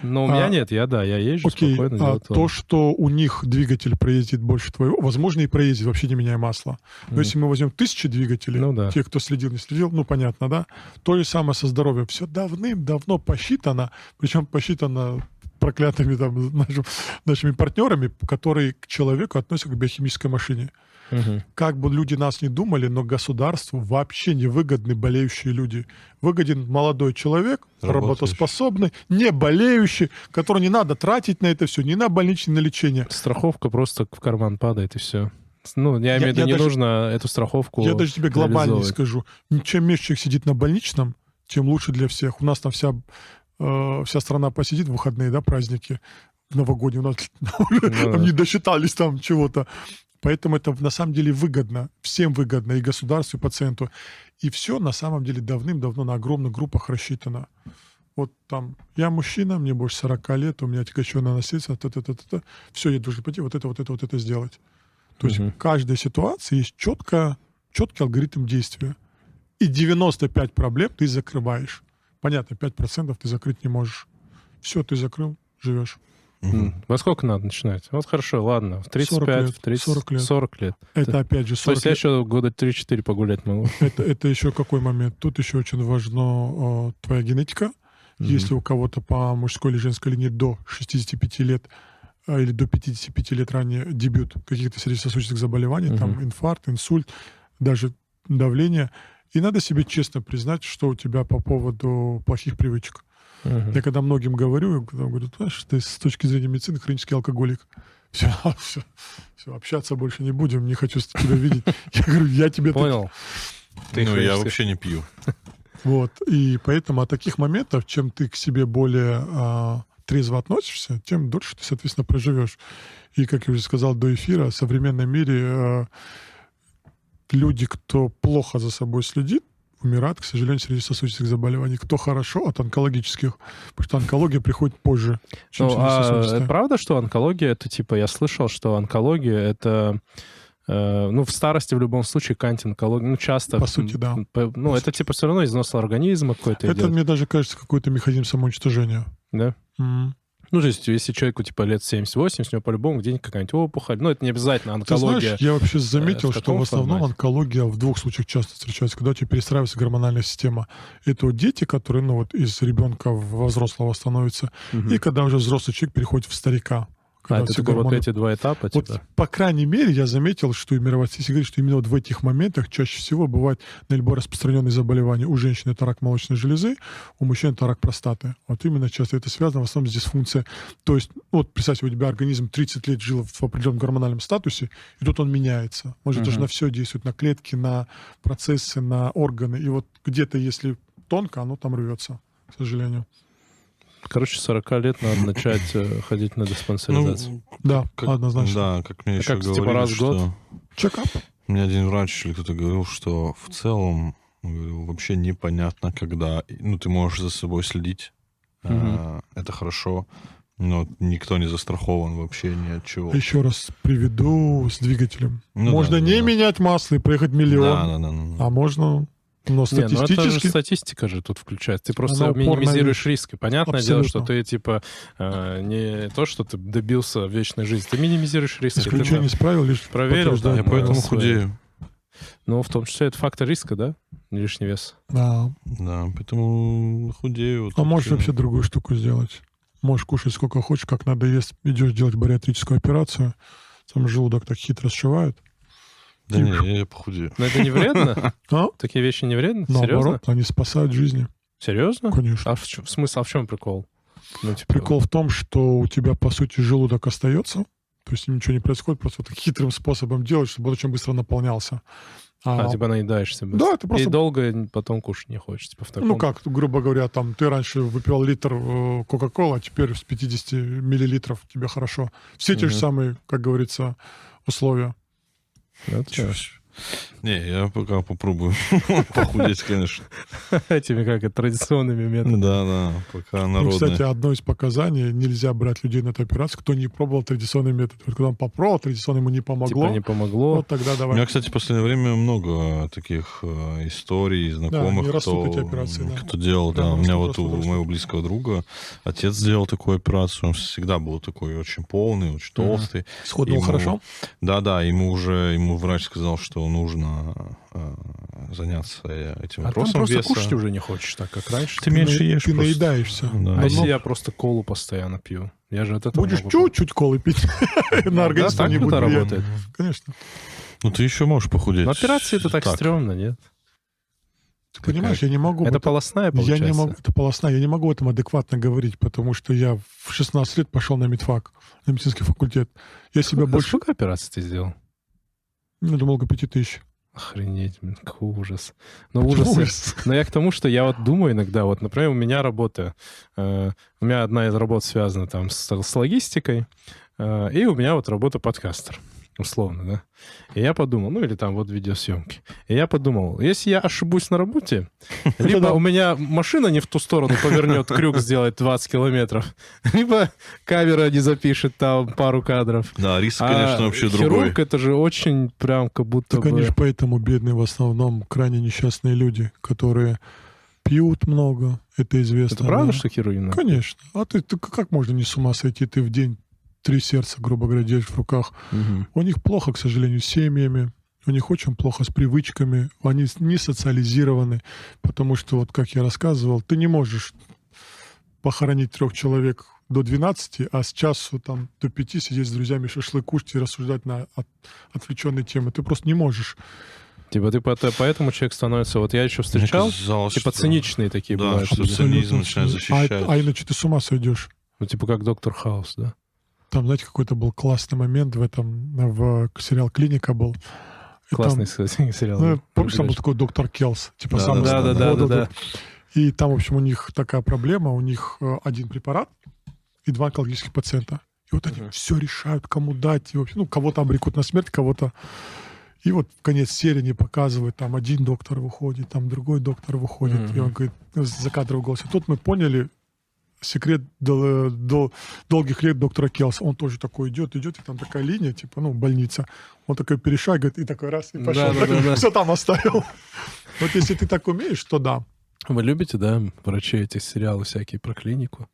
Но у меня А, нет, я да, я езжу окей. спокойно. А то, что у них двигатель проездит больше твоего, возможно, и проездит, вообще не меняя масла. Но Мгм. если мы возьмем тысячи двигателей, Ну да. те, кто следил, не следил, ну, понятно, да? То же самое со здоровьем. Все давным-давно посчитано, причем посчитано проклятыми там, (laughs) нашим- нашими партнерами, которые к человеку относятся к биохимической машине. Мгм. Как бы люди нас не думали, но государству вообще не выгодны болеющие люди. Выгоден молодой человек, работоспособный, не болеющий, который не надо тратить на это все, не на больничное на лечение. Страховка просто в карман падает, и все. Ну, я имею в виду, не даже- нужно эту страховку Я даже тебе глобально скажу. Чем меньше человек сидит на больничном, тем лучше для всех. У нас там вся, э, вся страна посидит в выходные, да, праздники новогодние. У нас (laughs) да. там не досчитались там чего-то. Поэтому это на самом деле выгодно. Всем выгодно, и государству, и пациенту. И все на самом деле давным-давно на огромных группах рассчитано. Вот там, я мужчина, мне больше 40 лет, у меня отягощенная наследство, та-та-та-та. Все, я должен пойти вот это, вот это, вот это сделать. То есть Мгм. в каждой ситуации есть четко, четкий алгоритм действия. И 95 проблем ты закрываешь. Понятно, 5% ты закрыть не можешь. Все, ты закрыл, живешь. М, Во сколько надо начинать? Вот хорошо, ладно. В 35, лет, в 30, 40 лет. 40 лет. Это опять же То 40 есть я лет. еще года 3-4 погулять могу. (laughs) Это, это еще какой момент? Тут еще очень важно э, твоя генетика. Мгм. Если у кого-то по мужской или женской линии до 65 лет э, или до 55 лет ранее дебют каких-то сердечно-сосудистых заболеваний, там Мгм. инфаркт, инсульт, даже давление. И надо себе честно признать, что у тебя по поводу плохих привычек. Мгм. Я когда многим говорю, я когда говорю, «Ты знаешь, ты с точки зрения медицины хронический алкоголик. Все, (laughs) все, все, общаться больше не будем, не хочу с- тебя видеть. (laughs) Я говорю, я тебе... Понял. Ты ну, я вообще не пью. Вот, и поэтому от таких моментов, чем ты к себе более а, трезво относишься, тем дольше ты, соответственно, проживешь. И, как я уже сказал до эфира, в современном мире а, люди, кто плохо за собой следит, умирают, к сожалению, среди сосудистых заболеваний. Кто хорошо от онкологических, потому что онкология приходит позже, чем Ну, а правда, что онкология это типа, я слышал, что онкология это э, ну, в старости в любом случае к антионкологии, ну, часто... По сути, да. по- ну, По это типа все равно износ организма какой-то Это, идет, мне даже кажется, какой-то механизм самоуничтожения. да? М. Ну, то есть, если человеку типа лет 70-80, у него по-любому где-нибудь какая-нибудь опухоль. Ну, это не обязательно Ты онкология. знаешь, я вообще заметил, в что в основном формате. онкология в двух случаях часто встречается, когда у тебя перестраивается гормональная система. Это вот дети, которые, ну вот из ребенка во взрослого становятся, Мгм. и когда уже взрослый человек переходит в старика. А это такой вот эти два этапа, Вот, по крайней мере, я заметил, что и статистика говорит, что именно вот в этих моментах чаще всего бывают наиболее распространенные заболевания. У женщин это рак молочной железы, у мужчин это рак простаты. Вот именно часто это связано в основном с дисфункцией. То есть, ну, вот представьте, у тебя организм 30 лет жил в определенном гормональном статусе, и тут он меняется. Он же даже Мгм. на все действует, на клетки, на процессы, на органы. И вот где-то, если тонко, оно там рвется, к сожалению. Короче, 40 лет надо начать э, ходить на диспансеризацию. Ну, Да, как- однозначно. Да, как мне А еще как, типа, говорили, раз в год? Чекап. Мне один врач или кто-то говорил, что в целом говорил, вообще непонятно, когда... Ну, ты можешь за собой следить, а, это хорошо, но никто не застрахован вообще ни от чего. Еще раз приведу с двигателем. Ну можно да, не да. менять масло и проехать миллион. Да, да, да, да. А можно, но Не, ну это же статистически... статистика же тут включается. Ты просто Она минимизируешь вещь. риски. Понятное дело, что Абсолютно. ты типа э, не то, что ты добился вечной жизни, ты минимизируешь риски. Ты Исключение из правил лишь проверил, Я да, правила. поэтому свои. худею. Ну, в том числе это фактор риска, да? Лишний вес. Да. Да, поэтому худею. А можешь вообще другую штуку сделать. Можешь кушать сколько хочешь, как надо есть. Идешь делать бариатрическую операцию, там желудок так хитро сшивают. Да не, я похудею. Но это не вредно? (laughs) А? Такие вещи не вредны? Серьезно? Наоборот, они спасают жизни. Серьезно? Конечно. А в, в смысле, а в чем прикол? Ну, типа, Прикол в том, что у тебя, по сути, желудок остается, то есть ничего не происходит, просто вот хитрым способом делать, чтобы он очень быстро наполнялся. А, типа наедаешься быстро. Да, это просто И долго потом кушать не хочешь. Типа в таком... Ну как, грубо говоря, там ты раньше выпивал литр э, Кока-Кола, а теперь с 50 миллилитров тебе хорошо. Все те же самые, как говорится, условия. Вот Чё да. ж. Не, я пока попробую (laughs) похудеть, конечно. Этими, как это, традиционными методами. Да, да, пока Ну, кстати, народные. одно из показаний, нельзя брать людей на эту операцию, кто не пробовал традиционный метод. Вот когда он попробовал, традиционно ему не помогло, Типа не помогло. вот тогда У давай. меня, кстати, в последнее время много таких э, историй, знакомых, растут кто, эти операции, да. кто делал. Да, Прямо у меня вот у растут. моего близкого друга отец сделал такую операцию. Он всегда был такой очень полный, очень толстый. Сходил ему- хорошо? Да-да, ему уже ему врач сказал, что нужно э, заняться этим А там вопросом просто веса. кушать уже не хочешь так, как раньше. Ты меньше на- ешь Ты просто. наедаешься. Да. А если я просто колу постоянно пью? Я же от этого Будешь чуть-чуть колы пить, (laughs) (laughs) на организм так не это будет работает. Конечно. Ну, ты еще можешь похудеть. Но операции это так, стрёмно, нет? Ты понимаешь, я не могу... Это этом- полостная, Я получается? не могу, это полосна, я не могу об этом адекватно говорить, потому что я в 16 лет пошел на медфак, на медицинский факультет. Я себя А больше, Сколько операций ты сделал? Ну, думал, около 5 тысяч. Охренеть, блин, какой ужас. Ну, ужас. Ужас. Но я к тому, что я вот думаю иногда, вот, например, у меня работа, э, у меня одна из работ связана там с, с логистикой, э, и у меня вот работа подкастер, условно, да. И я подумал, ну или там вот видеосъемки. И я подумал, если я ошибусь на работе, (laughs) либо у меня машина не в ту сторону повернет, крюк сделает 20 километров, (laughs) либо камера не запишет там пару кадров. Да, риск, А конечно, вообще хирург другой. это же очень прям как будто Так они бы... же поэтому бедные в основном крайне несчастные люди, которые пьют много, это известно. Это правда, да. что на- Конечно. А ты, ты как можно не с ума сойти? Ты в день три сердца, грубо говоря, держишь в руках. Мгм. У них плохо, к сожалению, с семьями. У них очень плохо с привычками. Они не социализированы. Потому что, вот как я рассказывал, ты не можешь похоронить трех человек до 12, а с часу там, до 5 сидеть с друзьями, шашлык кушать и рассуждать на от- отвлеченные темы. Ты просто не можешь. Типа ты по- поэтому человек становится... Вот я еще встречал, казалось, типа что- циничные такие Да, бывают. что люди. цинизм начинает все. защищать. А, а иначе ты с ума сойдешь. Ну, типа как Доктор Хаус, да? Там, знаете, какой-то был классный момент в этом, в сериал «Клиника» был. И там- Классный, кстати, (laughs) сериал. Ну, помнишь, там был такой доктор Келс, типа Да, самый да, да, да, да, вот. И там, в общем, у них такая проблема, у них э, один препарат и два онкологических пациента. И вот они все решают, кому дать. И, вообще, ну, кого-то обрекут на смерть, кого-то... И вот в конец серии не показывают, там один доктор выходит, там другой доктор выходит. И он говорит, ну, за кадровый голос. И тут мы поняли секрет дол- дол- долгих лет доктора Келса. Он тоже такой идет, идет, и там такая линия, типа, ну, больница. Он такой перешагивает, и такой раз, и Да, пошел. да, да, да. (laughs) Все там оставил. (laughs) Вот если ты так умеешь, то да. Вы любите, да, врачей эти сериалы всякие про клинику?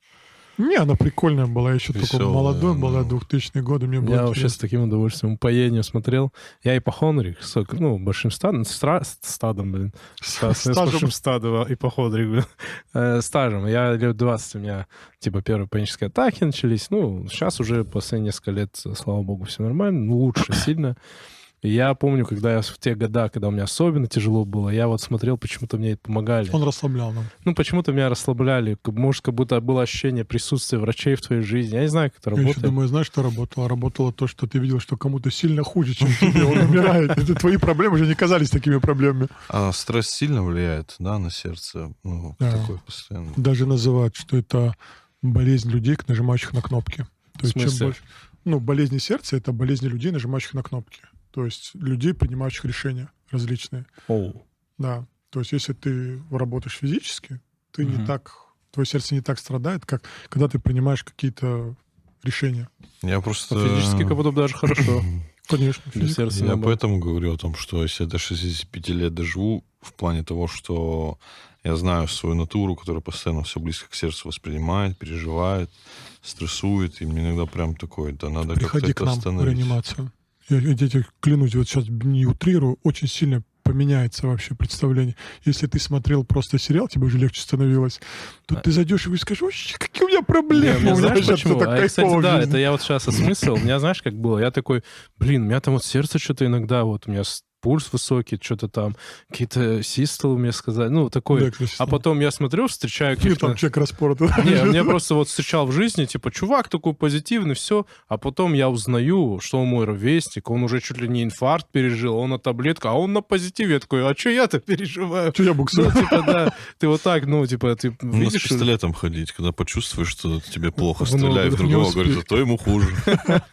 Не, она прикольная была. Я еще только Весёлая, молодой да. была, 2000 годы. Мне было Я вообще с таким удовольствием упоением смотрел. Я ипохондрик, с, ну, большим стадом, стра- стадом, блин. (laughs) Ста- С большим стадом ипохондрик, блин. (laughs) Э, Стажем. Я лет 20 у меня, типа, первые панические атаки начались. Ну, сейчас уже после несколько лет, слава богу, все нормально. Ну, лучше сильно. Я помню, когда я в те года, когда у меня особенно тяжело было, я вот смотрел, почему-то мне это помогали. Он расслаблял нам. Ну, почему-то меня расслабляли. Как- Может, как будто было ощущение присутствия врачей в твоей жизни. Я не знаю, как это Я еще работает. думаю, знаешь, что работало? Работало то, что ты видел, что кому-то сильно хуже, чем тебе. Он умирает. Это твои проблемы уже не казались такими проблемами. А стресс сильно влияет, да, на сердце? Ну, Да. такой постоянно. Даже называют, что это болезнь людей, нажимающих на кнопки. То есть чем больше... Ну, болезни сердца — это болезни людей, нажимающих на кнопки. То есть людей, принимающих решения различные. Оу. Да. То есть если ты работаешь физически, ты Мгм. не так... Твое сердце не так страдает, как когда ты принимаешь какие-то решения. Я просто... А Физически как будто бы даже хорошо. (clears throat) Конечно. Для сердца. Я поэтому говорю о том, что если я до 65 лет доживу, в плане того, что я знаю свою натуру, которая постоянно все близко к сердцу воспринимает, переживает, стрессует, и мне иногда прям такое, да надо как-то Приходи к это нам в остановить. реанимацию. Я, я тебе клянусь, вот сейчас не утрирую, очень сильно поменяется вообще представление. Если ты смотрел просто сериал, тебе уже легче становилось. Тут ты зайдешь и скажешь, вообще, какие у меня Не, проблемы. меня У меня знаешь почему? всё так А, кстати, да, жизни». это я вот сейчас осмыслил. У меня знаешь, как было? Я такой, блин, у меня там вот сердце что-то иногда, вот у меня пульс высокий, что-то там, какие-то систолы мне сказали, ну, такой. Да, А потом я смотрю, встречаю ну, каких-то... там человек распорот. Не, мне просто вот встречал в жизни, типа, чувак такой позитивный, все, а потом я узнаю, что он мой ровесник, он уже чуть ли не инфаркт пережил, он на таблетках, а он на позитиве. Я такой, а что я-то переживаю? Что я Ну, буксую? типа, да, ты вот так, ну, типа, ты Ну, с видишь... пистолетом ходить, когда почувствуешь, что тебе плохо, В стреляй в другого, говорит, зато ему хуже. (laughs)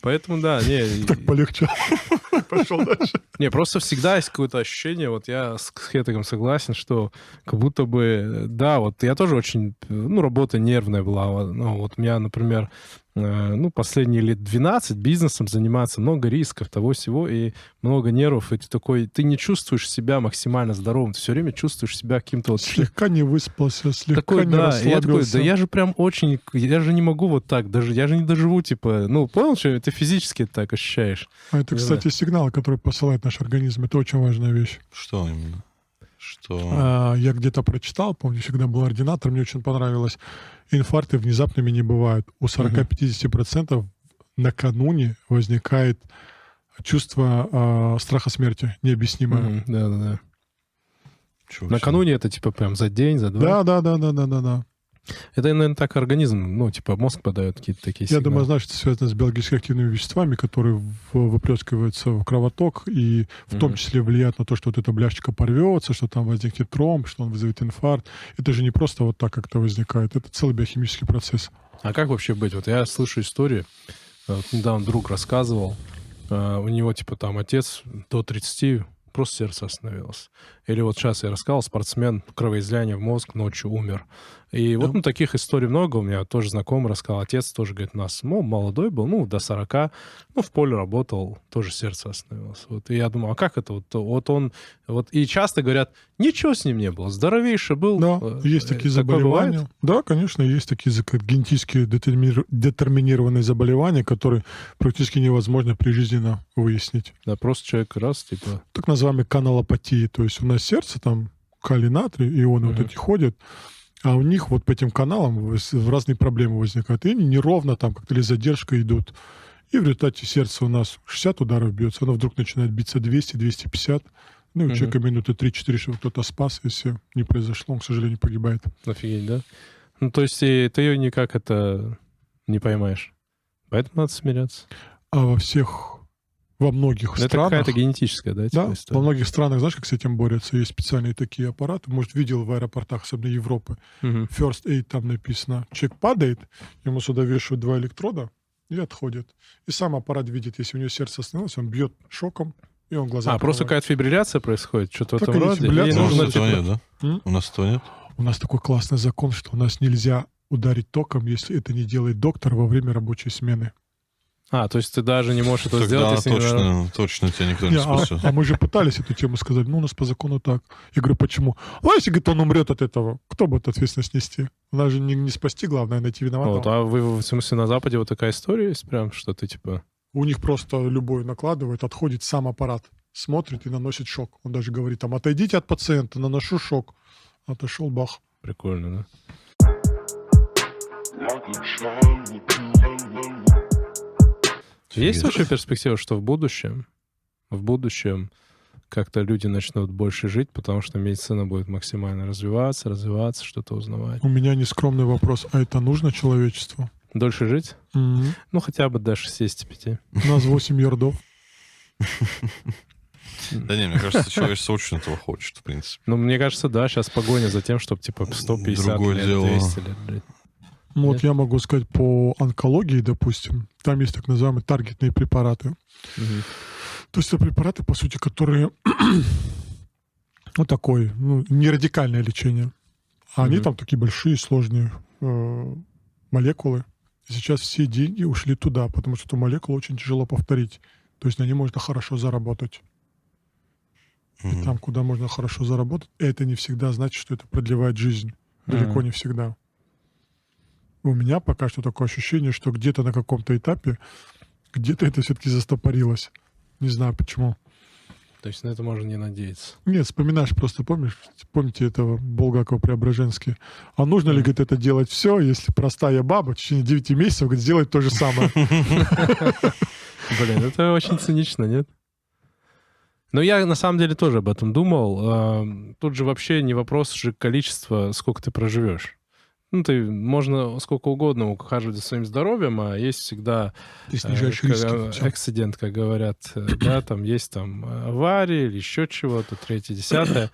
Поэтому, да, не, Так полегче. (laughs) Пошел. (laughs) Не, просто всегда есть какое-то ощущение, вот я с Хетагом согласен, что как будто бы, да, вот я тоже очень, ну, работа нервная была. Ну, вот у меня, например, э, ну, последние лет 12 бизнесом заниматься, много рисков, того всего, и много нервов, и ты такой, ты не чувствуешь себя максимально здоровым, ты все время чувствуешь себя каким-то вот Слегка (laughs) не выспался, слегка такой, не да, и я такой, расслабился. да я же прям очень, я же не могу вот так, даже, я же не доживу, типа, ну, понял, что ты физически так ощущаешь? А это, кстати, сигнал, который посылает наш организм. Это очень важная вещь. Что именно? Что... А, Я где-то прочитал, помню, всегда был ординатор, мне очень понравилось. Инфаркты внезапными не бывают. У 40-50% накануне возникает чувство а, страха смерти необъяснимое. Да-да-да. Чего Накануне это типа прям за день, за Да, два. да, Это, наверное, так организм, ну, типа мозг подает какие-то такие Я сигналы. думаю, знаешь, это связано с биологически активными веществами, которые выплескиваются в кровоток и в том Мгм. числе влияют на то, что вот эта бляшечка порвется, что там возникнет тромб, что он вызовет инфаркт. Это же не просто вот так как-то возникает, это целый биохимический процесс. А как вообще быть? Вот я слышу истории, э, вот недавно друг рассказывал, э, у него типа там отец до 30 просто сердце остановилось. Или вот сейчас я рассказал, спортсмен, кровоизлияние в мозг, ночью умер. И вот Да. ну, таких историй много. У меня тоже знакомый рассказал. Отец тоже, говорит, нас, ну, молодой был, ну, до 40, ну, в поле работал, тоже сердце остановилось. Вот. И я думаю, а как это? Вот, вот он... Вот, и часто говорят, ничего с ним не было, здоровейший был. Да, Э, есть э, такие такое бывает? заболевания. Да, конечно, есть такие генетически детермини- детерминированные заболевания, которые практически невозможно прижизненно выяснить. Да, просто человек раз, типа, так называемые каналопатии. То есть у нас сердце, там калий, натрий, ионы вот Мгм. эти ходят, а у них вот по этим каналам в- разные проблемы возникают. И они неровно там как-то или задержка идут. И в результате сердце у нас 60 ударов бьется, оно вдруг начинает биться 200-250. Ну, и у Мгм. человека минуты 3-4, чтобы кто-то спас, если не произошло, он, к сожалению, погибает. Офигеть, да? Ну, то есть и ты ее никак это не поймаешь. Поэтому надо смиряться. А во всех, во многих Ну, Это странах... какая-то генетическая, да, типа Да, история? во многих странах, знаешь, как с этим борются? Есть специальные такие аппараты. Может, видел в аэропортах, особенно Европы. Мгм. First Aid там написано. Человек падает, ему сюда вешают два электрода и отходит. И сам аппарат видит, если у него сердце остановилось, он бьет шоком, и он глаза А, просто открывает. какая-то фибрилляция происходит, что-то в этом роде. фибрилляция. И У нас нужно, этого типа, нет, да? М? У нас этого нет? У нас такой классный закон, что у нас нельзя ударить током, если это не делает доктор во время рабочей смены. А, то есть ты даже не можешь это Тогда сделать, если... не- точно, точно тебя никто не Не, а, спасет. а мы же пытались эту тему сказать. Ну, у нас по закону так. Я говорю, почему? А если, говорит, он умрет от этого, кто будет ответственность нести? У нас же не, не спасти, главное, найти виноватого. Вот, а вы, в смысле, на Западе вот такая история есть прям, что ты, типа... У них просто любой накладывает, отходит сам аппарат, смотрит и наносит шок. Он даже говорит, там, отойдите от пациента, наношу шок. Отошел, бах. Прикольно, да? Есть вообще перспектива, что в будущем, в будущем как-то люди начнут больше жить, потому что медицина будет максимально развиваться, развиваться, что-то узнавать. У меня нескромный вопрос, а это нужно человечеству? Дольше жить? Мгм. Ну, хотя бы до 65. У нас 8 ярдов. Да не, мне кажется, человечество очень этого хочет, в принципе. Ну, мне кажется, да, сейчас погоня за тем, чтобы, типа, 150 Другое лет, дело. 200 лет жить. Ну, вот я могу сказать по онкологии, допустим, там есть так называемые таргетные препараты. Мгм. То есть это препараты, по сути, которые (clears throat) ну, такое, ну, не радикальное лечение. А они Мгм. там такие большие, сложные э, молекулы. И сейчас все деньги ушли туда, потому что эту молекулу очень тяжело повторить. То есть на ней можно хорошо заработать. И Мгм. там, куда можно хорошо заработать, это не всегда значит, что это продлевает жизнь. Далеко не всегда. У меня пока что такое ощущение, что где-то на каком-то этапе, где-то это все-таки застопорилось. Не знаю почему. То есть на это можно не надеяться. Нет, вспоминаешь, просто помнишь, помните этого Булгакова Преображенский. А нужно ли, говорит, это делать все, если простая баба в течение 9 месяцев, говорит, сделает то же самое? (laughs) Блин, это очень цинично, нет? Но я на самом деле тоже об этом думал. Тут же вообще не вопрос же количества, сколько ты проживешь. Ну, ты можно сколько угодно ухаживать за своим здоровьем, а есть всегда Ты снижаешь риски. э, Всё. акцидент, как говорят, э, да, там есть там э, аварии или еще чего-то, третье, десятое.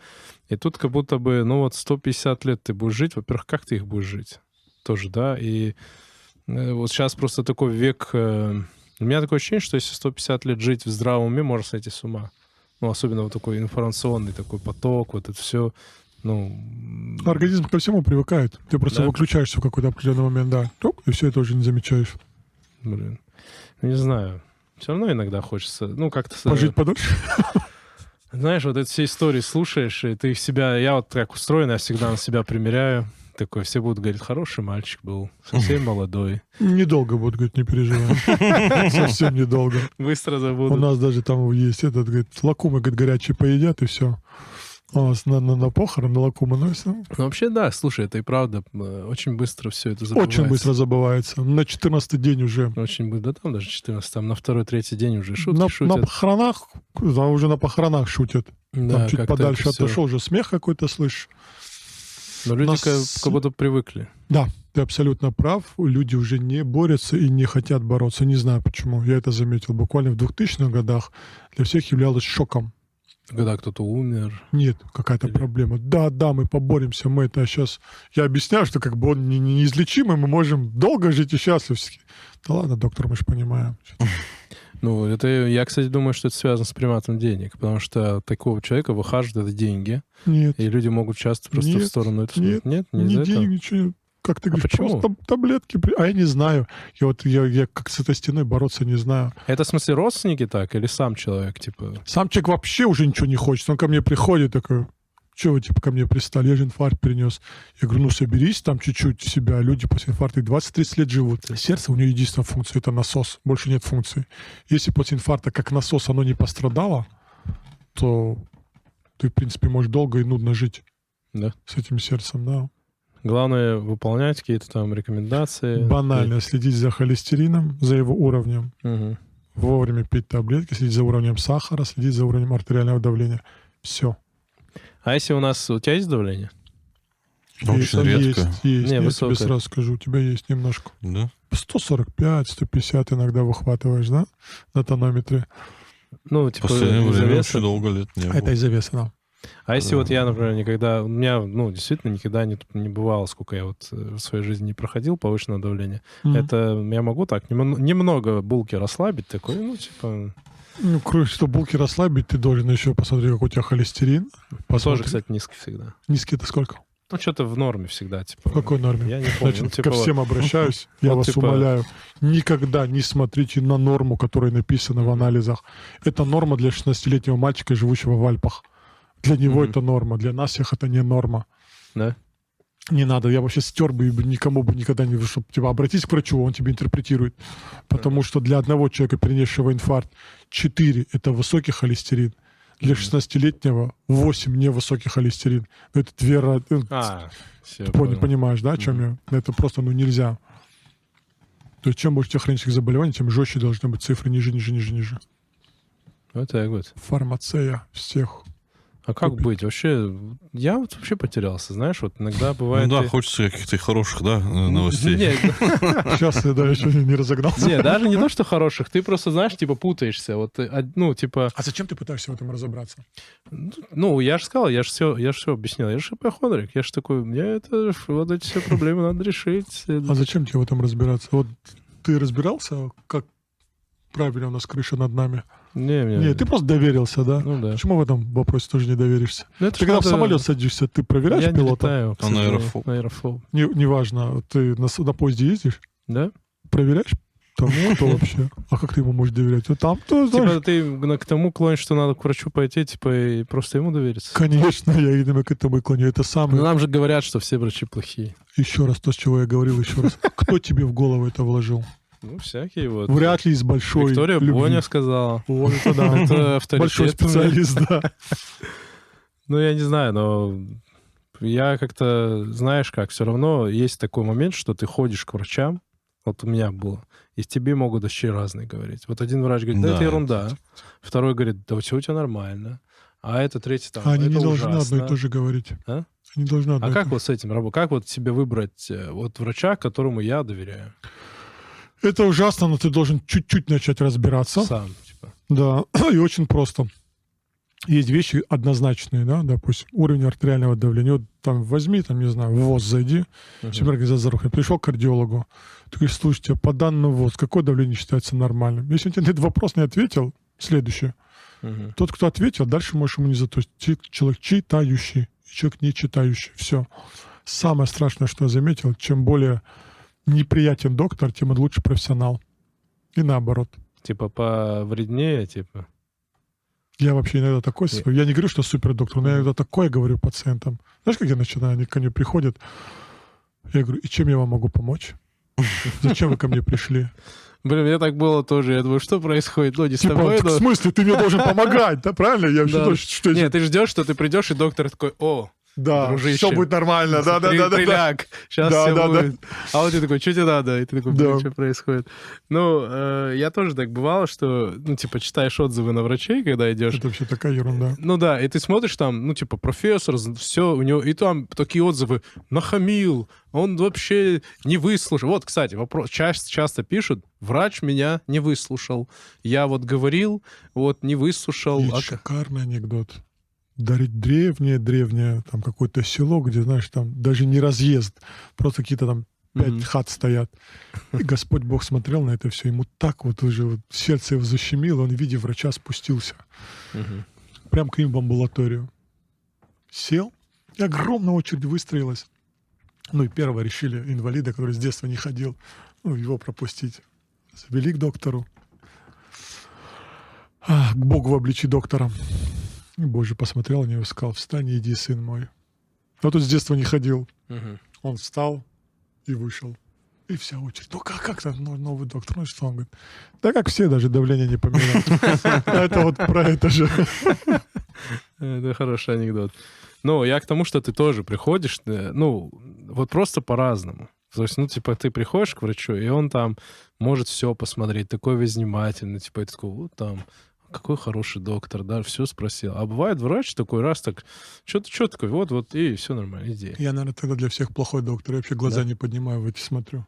И тут как будто бы, ну вот 150 лет ты будешь жить, во-первых, как ты их будешь жить? Тоже, да, и э, вот сейчас просто такой век... У меня такое ощущение, что если 150 лет жить в здравом уме, можно сойти с ума. Ну, особенно вот такой информационный такой поток, вот это все, ну... м, Организм ко всему привыкает. Ты просто Да. выключаешься в какой-то определенный момент, да. Тук, и все это уже не замечаешь. Блин, ну, не знаю. Все равно иногда хочется, ну, как-то... с- Пожить подольше. (laughs) Знаешь, вот эти все истории слушаешь, и ты себя... Я вот так устроен, я всегда на себя примеряю. Такой, все будут говорить, хороший мальчик был, совсем (laughs) молодой. Недолго будет, говорит, не переживай. (laughs) Совсем недолго. Быстро У забудут. нас даже там есть этот, говорит, лакумы, говорит, горячие поедят, и все. На, на, на похорон, на лакуму носим. Ну, вообще, да, слушай, это и правда. э, Очень быстро все это забывается. Очень быстро забывается. На 14 день уже. Очень быстро. Да там даже 14, там на второй, третий день уже шутки на, шутят. на похоронах, да, уже на похоронах шутят. да, Там чуть подальше отошел, уже смех какой-то слышишь. Но люди нас- как, как будто привыкли. Да, ты абсолютно прав. Люди уже не борются и не хотят бороться. Не знаю почему. Я это заметил. Буквально в 2000-х годах для всех являлось шоком. Когда кто-то умер. Нет, какая-то Или- проблема. Да, да, мы поборемся, мы это сейчас... Я объясняю, что как бы он не- не- неизлечимый, мы можем долго жить и счастливы. Да ладно, доктор, мы же понимаем. (laughs) Ну, это я, кстати, думаю, что это связано с приматом денег, потому что такого человека выхаживают это деньги, Нет, и люди могут часто просто в Нет, сторону это нет. Нет, не из-за денег, этого. ничего. нет. Как ты А говоришь, почему? просто таблетки. А я не знаю. Я вот я, я как с этой стеной бороться не знаю. Это в смысле родственники так или сам человек, типа? Сам человек вообще уже ничего не хочет. Он ко мне приходит такой, что вы типа ко мне пристали? Я же инфаркт принес. Я говорю, ну соберись там чуть-чуть в себя. Люди после инфаркта 20-30 лет живут. Сердце у нее единственная функция, это насос. Больше нет функции. Если после инфаркта как насос оно не пострадало, то ты, в принципе, можешь долго и нудно жить Да. с этим сердцем, да. Главное выполнять какие-то там рекомендации. Банально следить за холестерином, за его уровнем, Мгм. вовремя пить таблетки, следить за уровнем сахара, следить за уровнем артериального давления. Все. А если у нас... У тебя есть давление? Очень есть, редко. Есть, есть. Не, Я высокое. тебе сразу скажу, у тебя есть немножко. Да? 145, 150 иногда выхватываешь, да, на тонометре. Ну, типа, последнее время очень долго лет не было. Это из-за веса, да. А если вот я, например, никогда... У меня, ну, действительно, никогда не, не бывало, сколько я вот э, в своей жизни не проходил повышенное давление. Мгм. Это я могу так нем- немного булки расслабить, такой, ну, типа... Ну, кроме что булки расслабить, ты должен еще посмотреть, какой у тебя холестерин. Тоже, Посмотри. кстати, низкий всегда. Низкий это сколько? Ну, что-то в норме всегда, типа. В какой норме? Я не помню. Значит, ну, типа ко всем обращаюсь. (laughs) Я Вот вас типа- умоляю, никогда не смотрите на норму, которая написана в анализах. Это норма для 16-летнего мальчика, живущего в Альпах. Для него Мгм. это норма, для нас всех это не норма. Да? Не надо, я вообще стер бы никому бы никогда не... Чтобы, типа, обратись к врачу, он тебе интерпретирует. Потому что для одного человека, перенесшего инфаркт, 4 — это высокий холестерин. Для Мгм. 16-летнего 8 невысокий холестерин. Ну, Это две... э, А, ты понял, понимаешь, да, о чем я? Это просто, ну, нельзя. То есть чем больше у тебя хронических заболеваний, тем жестче должны быть цифры ниже, ниже, ниже, ниже. Вот так вот. Фармацея всех. А как Купи. быть? Вообще, я вот вообще потерялся, знаешь, вот иногда Ну бывает... да, и- хочется каких-то хороших, да, э, новостей. (laughs) Сейчас я да, еще не разогнался. не, даже не то, что хороших, ты просто, знаешь, типа путаешься. Вот, а, ну, типа, А зачем ты пытаешься в этом разобраться? ну, я же сказал, я же все, я же все объяснил. Я же ипохондрик. Я же такой, мне это, вот эти все проблемы надо решить. А зачем тебе в этом разбираться? Вот ты разбирался, как правильно у нас крыша над нами? Не, мне... Нет, ты просто доверился, да? Ну да. Почему в этом вопросе тоже не доверишься? Ну, это Ты когда в самолет садишься, ты проверяешь Я не пилота? летаю, к Он аэрофоб. На аэрофоб. Не- Неважно, ты на, на поезде ездишь, Да? проверяешь тому, кто (laughs) вообще. А как ты ему можешь доверять? Вот там, то, знаешь, Типа ты к тому клонишь, что надо к врачу пойти, типа, и просто ему довериться. Конечно, я именно к этому и клоню. Это Но самое. нам же говорят, что все врачи плохие. Еще раз то, с чего я говорил, еще раз. Кто тебе в голову это вложил? Ну, всякие вот. Вряд ли из большой Виктория любви. Боня сказала. Вот это да. Это авторитет. Большой специалист, да. (laughs) Ну, я не знаю, но я как-то, знаешь как, все равно есть такой момент, что ты ходишь к врачам, вот у меня было, и тебе могут вообще разные говорить. Вот один врач говорит, да, Да, это ерунда. Второй говорит, да все у тебя нормально. А это третий там, Они это не должны ужасно. одно и то же говорить. А? Они должны одно А как вот с этим работать? Как вот себе выбрать э, вот врача, которому я доверяю? Это ужасно, но ты должен чуть-чуть начать разбираться. Сам, типа. Да, (clears throat) и очень просто. Есть вещи однозначные, да, допустим, уровень артериального давления. Вот там возьми, там, не знаю, в ВОЗ зайди, Мгм. Всемирная организация пришел к кардиологу. Ты говоришь, слушайте, по данным ВОЗ, какое давление считается нормальным? Если он тебе на этот вопрос не ответил, следующее. Мгм. Тот, кто ответил, дальше можешь ему не за то. Ти- Человек читающий, человек не читающий. Все. Самое страшное, что я заметил, чем более неприятен доктор, тем он лучше профессионал. И наоборот. Типа повреднее, типа. Я вообще иногда такой... Не. свой- Я не говорю, что супер доктор, но я иногда такое говорю пациентам. Знаешь, как я начинаю? Они ко мне приходят. Я говорю, и чем я вам могу помочь? Зачем вы ко мне пришли? Блин, мне так было тоже. Я думаю, что происходит? Ну, не с Типа, тобой, так но- в смысле, ты мне должен помогать, да, правильно? Я вообще Да. что я- Нет, ты ждешь, что ты придешь, и доктор такой, о, Да, дружище. все будет нормально, да, да, да, да, да. приляг, сейчас Да, все да, да. будет. А вот ты такой, что тебе надо? И ты такой, Да. блин, что происходит? Ну, э, я тоже так бывало, что, ну, типа, читаешь отзывы на врачей, когда идешь. Это вообще такая ерунда. Ну да, и ты смотришь там, ну, типа, профессор, все, у него, и там такие отзывы, нахамил, он вообще не выслушал. Вот, кстати, вопрос, часто, часто пишут, врач меня не выслушал. Я вот говорил, вот, не выслушал. Есть а шикарный анекдот. Дарить древнее-древнее, там какое-то село, где, знаешь, там даже не разъезд, просто какие-то там пять Мгм. хат стоят. И Господь Бог смотрел на это все, ему так вот уже вот сердце его защемило, он в виде врача спустился. Мгм. Прям к ним в амбулаторию. Сел, и огромная очередь выстроилась. Ну и первого решили инвалида, который с детства не ходил, ну, его пропустить. Завели к доктору. А, к Богу в обличии доктора. И Боже посмотрел на него и сказал, встань и иди, сын мой. А тот с детства не ходил. Мгм. Он встал и вышел. И вся очередь. Ну как, как там новый доктор? Ну что? Он говорит, да как все, даже давление не поменял. (laughs) Это вот про это же. Это хороший анекдот. Ну, я к тому, что ты тоже приходишь, э, ну, вот просто по-разному. То есть, ну, типа, ты приходишь к врачу, и он там может все посмотреть, такой весь внимательный, типа, и такой, вот там, какой хороший доктор, да, все спросил. А бывает врач такой раз так, что-то, что такой, вот, вот, и все нормально, иди. Я, наверное, тогда для всех плохой доктор. Я вообще глаза Да? не поднимаю, в эти смотрю.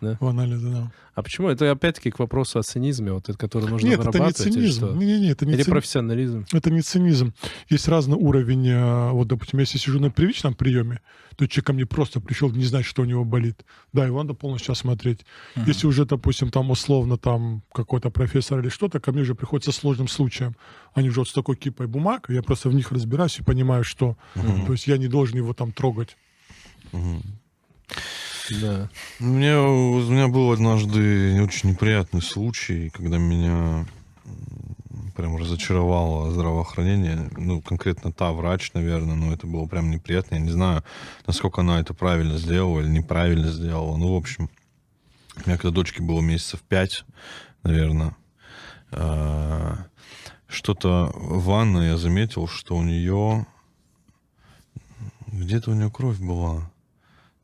Да? В анализы, да. А почему? Это опять-таки к вопросу о цинизме, вот, этот, который нужно Нет, это не цинизм. что? Не-не-не, это не Или цинизм. профессионализм? Это не цинизм. Есть разный уровень. э, Вот, допустим, если сижу на первичном приеме, то человек ко мне просто пришел, не знает, что у него болит. Да, его надо полностью осмотреть. Если уже, допустим, там условно там какой-то профессор или что-то, ко мне уже приходится сложным случаем. Они уже вот с такой кипой бумаг, я просто в них разбираюсь и понимаю, что... То есть я не должен его там трогать. Мгм. Да. Мне, у меня был однажды очень неприятный случай, когда меня прям разочаровало здравоохранение. Ну, конкретно та врач, наверное, но это было прям неприятно. Я не знаю, насколько она это правильно сделала или неправильно сделала. Ну, в общем, у меня когда дочке было месяцев пять, наверное, а, что-то в ванной я заметил, что у нее где-то у нее кровь была.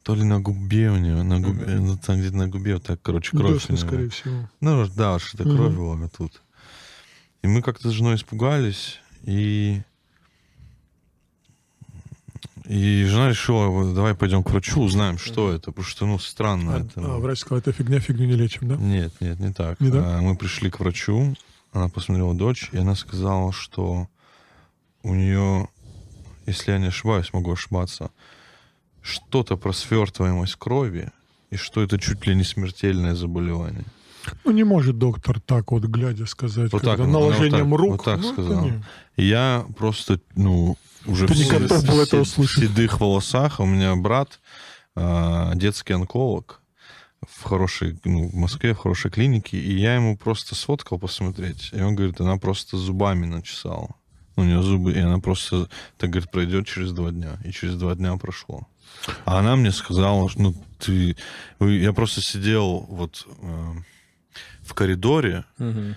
То ли на губе у нее, на губе, ну, там где-то на губе, вот так, короче, кровь. Неё. скорее всего. Ну, да, что-то Мгм. кровь была тут. И мы как-то с женой испугались, и... И жена решила, вот, давай пойдем к врачу, узнаем, что это, потому что, ну, странно А, это. а врач сказал, это фигня, фигню не лечим, да? Нет, нет, не так. Не так? А, Мы пришли к врачу, она посмотрела дочь, и она сказала, что у нее, если я не ошибаюсь, могу ошибаться, что-то про свертываемость крови, и что это чуть ли не смертельное заболевание. Ну, не может доктор так вот, глядя, сказать, Вот так она вот наложением так- рук. вот так ну, И я просто, ну, уже Ты в не готов был это услышать. седых волосах. У меня брат, а, детский онколог в хорошей, ну, в Москве, в хорошей клинике, и я ему просто сфоткал посмотреть. И он говорит, она просто зубами начесала. У нее зубы, и она просто, так говорит, пройдет через два дня. И через два дня прошло. А она мне сказала, что, ну, ты... Я просто сидел вот э, в коридоре, Мгм.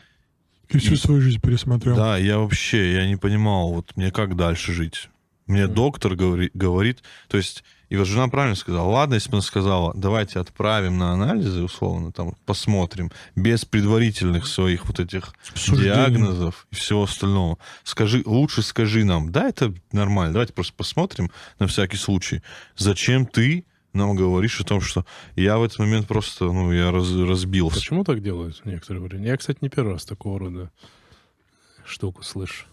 И всю свою жизнь пересмотрел. да, я вообще, я не понимал, вот мне как дальше жить. Мне доктор говори- говорит, то есть, и вот жена правильно сказала, ладно, если бы она сказала, давайте отправим на анализы, условно, там, посмотрим, без предварительных своих вот этих Суждений. диагнозов и всего остального. Скажи, лучше скажи нам, да, это нормально, давайте просто посмотрим на всякий случай. Зачем ты нам говоришь о том, что я в этот момент просто, ну, я раз- разбился. Почему так делают некоторые? Я, кстати, не первый раз такого рода штуку слышу.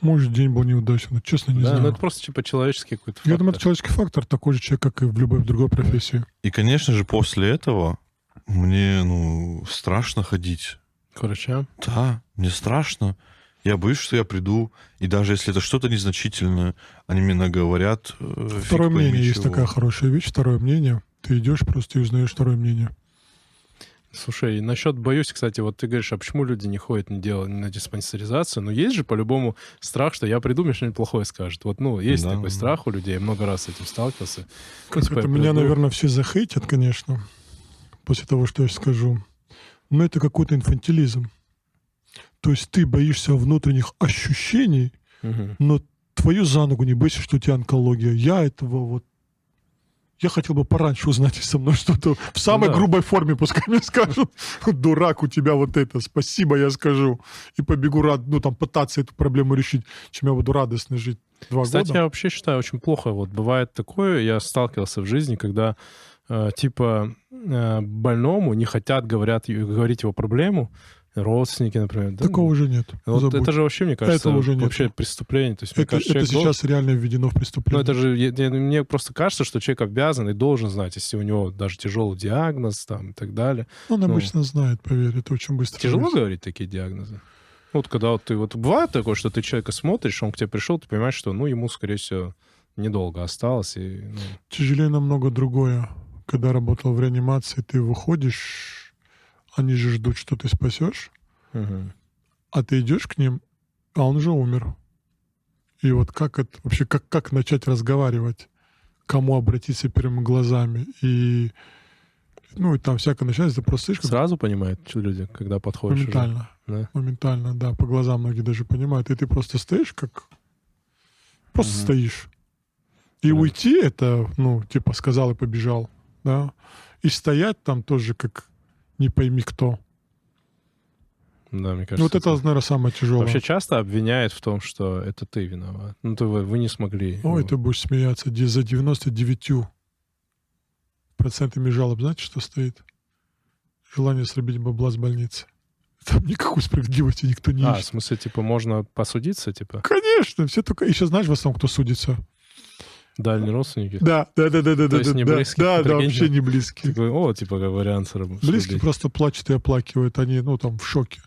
Может, день был неудачный, честно, не да, знаю. ну это просто типа человеческий какой-то Я думаю, фактор. это человеческий фактор, такой же человек, как и в любой другой профессии. И, конечно же, после этого мне, ну, страшно ходить. К врачам. Да, мне страшно. Я боюсь, что я приду, и даже если это что-то незначительное, они мне наговорят. э, Второе мнение есть чего. такая хорошая вещь, второе мнение. Ты идешь просто и узнаешь второе мнение. Слушай, насчет боюсь, кстати, вот ты говоришь, а почему люди не ходят не делают на диспансеризацию? Ну, есть же по-любому страх, что я приду, мне что-нибудь плохое скажут. Вот, ну, есть Да. такой страх у людей, я много раз с этим сталкивался. Как Типа, это меня, приду- наверное, все захейтят, конечно, после того, что я скажу. но это какой-то инфантилизм. То есть ты боишься внутренних ощущений, Мгм. но твою за ногу не бойся, что у тебя онкология. Я этого вот... Я хотел бы пораньше узнать, со мной что-то в самой да. грубой форме, пускай мне скажут, дурак, у тебя вот это, спасибо, я скажу. И побегу рад, ну, там, пытаться эту проблему решить, чем я буду радостно жить два Кстати, года. я вообще считаю очень плохо. Вот бывает такое, я сталкивался в жизни, когда э, типа э, больному не хотят говорят, говорить его проблему, родственники, например. Да, Такого уже нет. Вот забудь. это же вообще, мне кажется, Этого уже нету. вообще преступление. То есть, это, кажется, это человек должен- сейчас реально введено в Ну, преступление. это же, я- я- мне просто кажется, что человек обязан и должен знать, если у него даже тяжелый диагноз там и так далее. Он ну. обычно знает, поверь, это очень быстро. Тяжело говорится. говорить такие диагнозы? Вот когда вот ты, вот бывает такое, что ты человека смотришь, он к тебе пришел, ты понимаешь, что, ну, ему, скорее всего, недолго осталось, и, ну, Тяжелее намного другое. Когда работал в реанимации, ты выходишь, они же ждут, что ты спасешь, мгм. а ты идешь к ним, а он уже умер. И вот как это вообще, как, как начать разговаривать, кому обратиться первыми глазами. И ну, и там всякое начинается, ты просто слышишь, как сразу понимают что люди, когда подходишь. уже? моментально. Да? Моментально, да, по глазам многие даже понимают. И ты просто стоишь, как... Просто Мгм. стоишь. И Да. уйти это, ну, типа, сказал и побежал, да. И стоять там тоже как не пойми кто. Да, мне кажется. Ну, вот это, наверное, самое тяжелое. Вообще часто обвиняют в том, что это ты виноват. Ну, ты, вы, вы не смогли. Ой, Ну, ты будешь смеяться. За 99 процентами жалоб, знаете, что стоит? Желание срубить бабла с больницы. Там никакой справедливости никто не А, в ищет. смысле, типа, можно посудиться, типа, Конечно, все только... Еще знаешь в основном, кто судится? Дальние родственники? Да, да, да, да, да, да, есть да, не да, близкие, да, да, вообще не близкие. Такой, о, типа, как вариант Близкие просто плачут и оплакивают, они, ну, там, в шоке.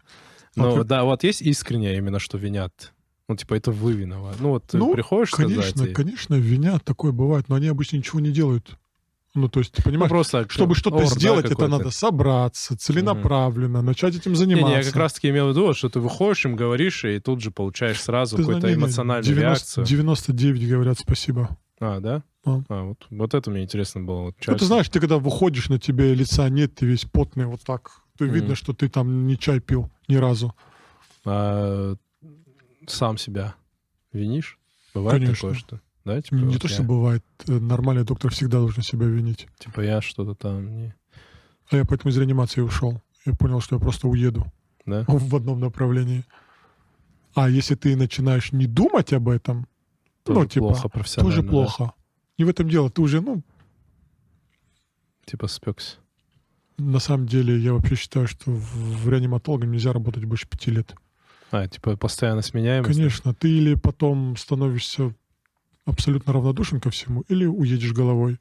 Ну, А да, вот есть искреннее именно, что винят. Ну, типа, это вы виноваты. Ну, вот ты Ну, приходишь сказать, Конечно, и- конечно, винят, такое бывает, но они обычно ничего не делают. Ну, то есть, ты ну, понимаешь, просто чтобы что-то ор, да, сделать, это какой-то. надо собраться, целенаправленно, начать этим заниматься. Не, не, я как раз-таки имел в виду, что ты выходишь, им говоришь, и тут же получаешь сразу какую-то эмоциональную 90 реакцию. 99 говорят спасибо. А, да? А. А, вот, вот это мне интересно было. Вот Ну, ты знаешь, ты когда выходишь, на тебе лица нет, ты весь потный вот так. То Мгм. видно, что ты там не чай пил ни разу. А, сам себя винишь? Бывает Конечно. такое, что... Да, типа, не вот то, я- что бывает. э, Нормальный доктор всегда должен себя винить. Типа я что-то там... Не... А я поэтому из реанимации ушел. Я понял, что я просто уеду Да? (laughs) в одном направлении. А если ты начинаешь не думать об этом, Тоже ну, типа, плохо профессионально. тоже да? плохо. Не в этом дело. Ты уже, ну, Типа спекся. на самом деле, я вообще считаю, что в, в реаниматологом нельзя работать больше пяти лет. А, типа постоянно сменяемость? Конечно, ты или потом становишься абсолютно равнодушен ко всему, или уедешь головой.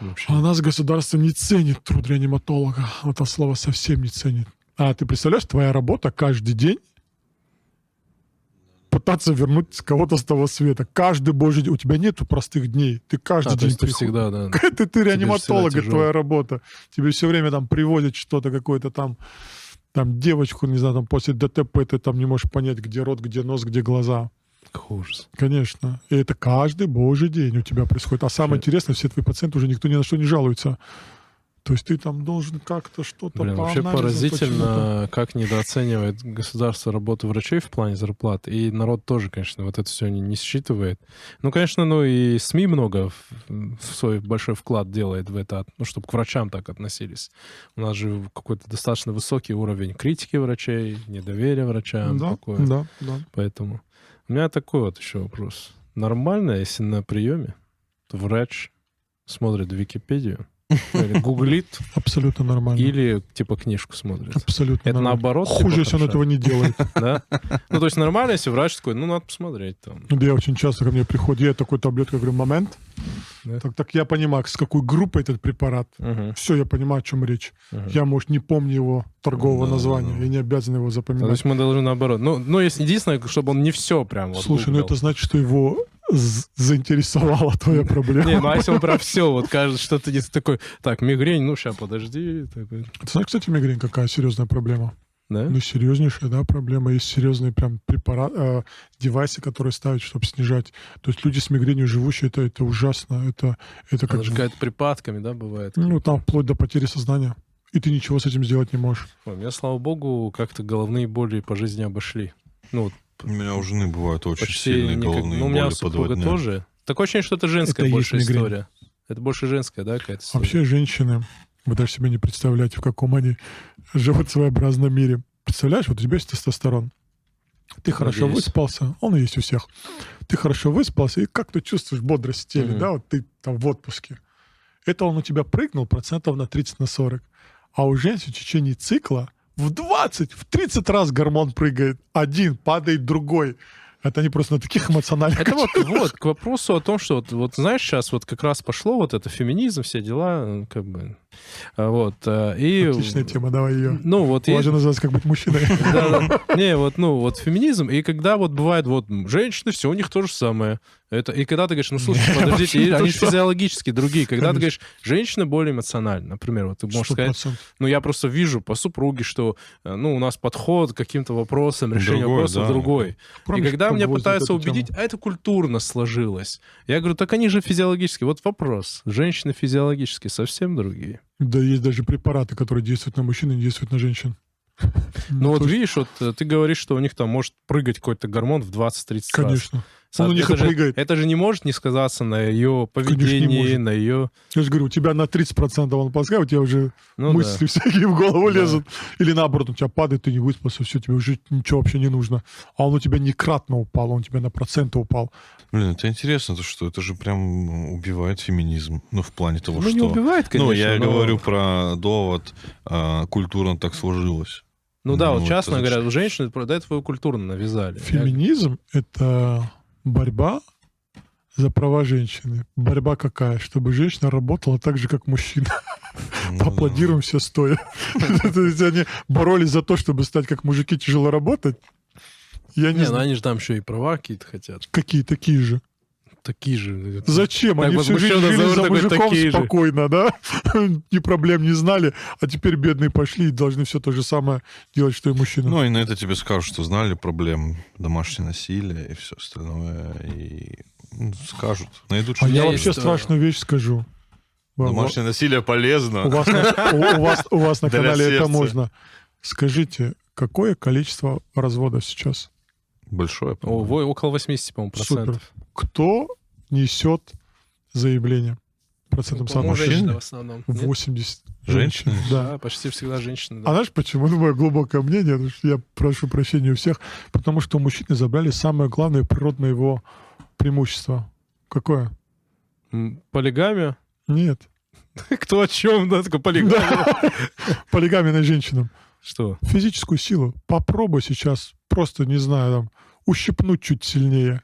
Вообще. А нас государство не ценит труд реаниматолога. Это слово совсем не ценит. А ты представляешь, твоя работа каждый день пытаться вернуть кого-то с того света. Каждый божий день. У тебя нету простых дней. Ты каждый А, день ты приходишь. всегда, да. (laughs) Ты, ты реаниматолог, это твоя работа. Тебе все время там приводят что-то, какое-то там, там девочку, не знаю, там после ДТП ты там не можешь понять, где рот, где нос, где глаза. Ужас. Конечно. И это каждый божий день у тебя происходит. А самое интересное, все твои пациенты уже никто ни на что не жалуется. То есть ты там должен как-то что-то Блин, по вообще анализам, почему-то. поразительно, как недооценивает государство работу врачей в плане зарплат. И народ тоже, конечно, вот это все не, не считывает. Ну, конечно, ну и СМИ много в, в свой большой вклад делает в это, ну, чтобы к врачам так относились. У нас же какой-то достаточно высокий уровень критики врачей, недоверия врачам. Да, такое. да, да. Поэтому у меня такой вот еще вопрос. Нормально, если на приеме врач смотрит Википедию, гуглит, Абсолютно нормально. или типа книжку смотрит? Абсолютно Это нормально. наоборот? типа, Хуже, если он этого не делает. (laughs) Да? Ну, то есть нормально, если врач такой, ну, надо посмотреть там. Да, я очень часто ко мне приходит, я такой таблетку, говорю, момент. Да. Так, так я понимаю, с какой группой этот препарат. Все, я понимаю, о чем речь. Я, может, не помню его торгового Да, названия. да. Я не обязан его Ну, То запоминать. есть мы должны наоборот. Ну, ну если единственное, чтобы он не все прям вот Слушай, ну это значит, что его заинтересовала твоя проблема. Не, ну а если он про все, вот кажется, что ты не такой, так, мигрень, ну, сейчас, подожди. такой, Ты знаешь, кстати, мигрень какая серьезная проблема? Да? Ну, серьезнейшая, да, проблема. Есть серьезные прям препараты, девайсы, которые ставят, чтобы снижать. То есть люди с мигренью живущие, это, это ужасно. Это, это как... Она же какая-то припадками, да, бывает? Ну, там вплоть до потери сознания. и ты ничего с этим сделать не можешь. Ой, меня, слава богу, как-то головные боли по жизни обошли. Ну, вот У меня у жены бывают очень почти сильные никак- головные Ну, у меня у боли по два дня. тоже. Такое ощущение, что это женская Это больше история. Это больше женская, да, какая-то история? Вообще женщины, вы даже себе не представляете, в каком они живут в своеобразном мире. Представляешь, вот у тебя есть тестостерон. Ты хорошо Надеюсь. выспался, он и есть у всех. Ты хорошо выспался, и как ты чувствуешь бодрость в теле, Мгм. да, вот ты там в отпуске. Это он у тебя прыгнул процентов на 30 на 40. А у женщин в течение цикла в 20, в 30 раз гормон прыгает. Один, падает другой. Это они просто на таких эмоциональных... Это вот, вот, к вопросу о том, что вот, вот знаешь, сейчас вот как раз пошло вот это феминизм, все дела, как бы, вот, э, и... Отличная тема, давай ее. Ну, вот есть... же называется «Как быть мужчиной». (laughs) Да, да. Не, вот, ну, вот феминизм, и когда вот бывает, вот, женщины, все у них то же самое. Это, и когда ты говоришь, ну, слушай, (laughs) Не, подождите, и они физиологически другие. Когда ты говоришь, женщина более эмоциональна, например, вот ты можешь сказать, 100%. ну, я просто вижу по супруге, что, э, ну, у нас подход к каким-то вопросам, решение Другой, вопросов да. другой. Помнишь, и когда меня пытаются убедить, а это культурно сложилось. Я говорю, так они же физиологически. Вот вопрос. Женщины физиологически совсем другие. Да, есть даже препараты, которые действуют на мужчин и не действуют на женщин. Ну вот видишь, вот э, ты говоришь, что у них там может прыгать какой-то гормон в 20-30 раз. Конечно. Он у них это и же, прыгает. Это же не может не сказаться на ее поведении, на ее... Я же говорю, у тебя на 30% он пускай, у тебя уже Ну, мысли всякие в голову Да. лезут. Или наоборот, у тебя падает, ты не выспался, все, тебе уже ничего вообще не нужно. А он у тебя не кратно упал, он у тебя на проценты упал. Блин, это интересно, то что это же прям убивает феминизм. Ну, в плане того, да. Ну, что... не убивает, конечно. ну, я но- говорю про довод, а, культурно так сложилось. Ну да, Ну, вот это частно зачем? говорят, женщины до этого культурно навязали. Я- Феминизм — это борьба за права женщины. Борьба какая? Чтобы женщина работала так же, как мужчина. Ну, Поаплодируем все стоя. То есть они боролись за то, чтобы стать как мужики, тяжело работать. Я не Не, ну знаю, они же там еще и права какие-то хотят. какие такие же. Такие же. Зачем? Так Они всю жизнь жили за мужиком такие же. спокойно, да? (laughs) Ни проблем не знали, а теперь бедные пошли и должны все то же самое делать, что и мужчины. Ну, и на это тебе скажут, что знали проблем домашнее насилие и все остальное. И ну, скажут. Найдут, а что я есть, вообще страшную вещь скажу. Домашнее насилие полезно. У вас, на- у- у вас, у вас на канале это можно. Скажите, какое количество разводов сейчас? Большое. О, около 80, по-моему, Супер. Кто несет заявление? Процентом По-моему, соотношения? женщины в основном. Нет? 80. Женщины? Да. Да, почти всегда женщины. А да. знаешь почему? Ну, мое глубокое мнение, потому что я прошу прощения у всех, потому что у мужчины забрали самое главное природное его преимущество. Какое? Полигамия? Нет. (laughs) Кто о чем? Да, такой полигамия. (laughs) Полигамия на женщинам. Что? Физическую силу. Попробуй сейчас просто, не знаю, там, ущипнуть чуть сильнее.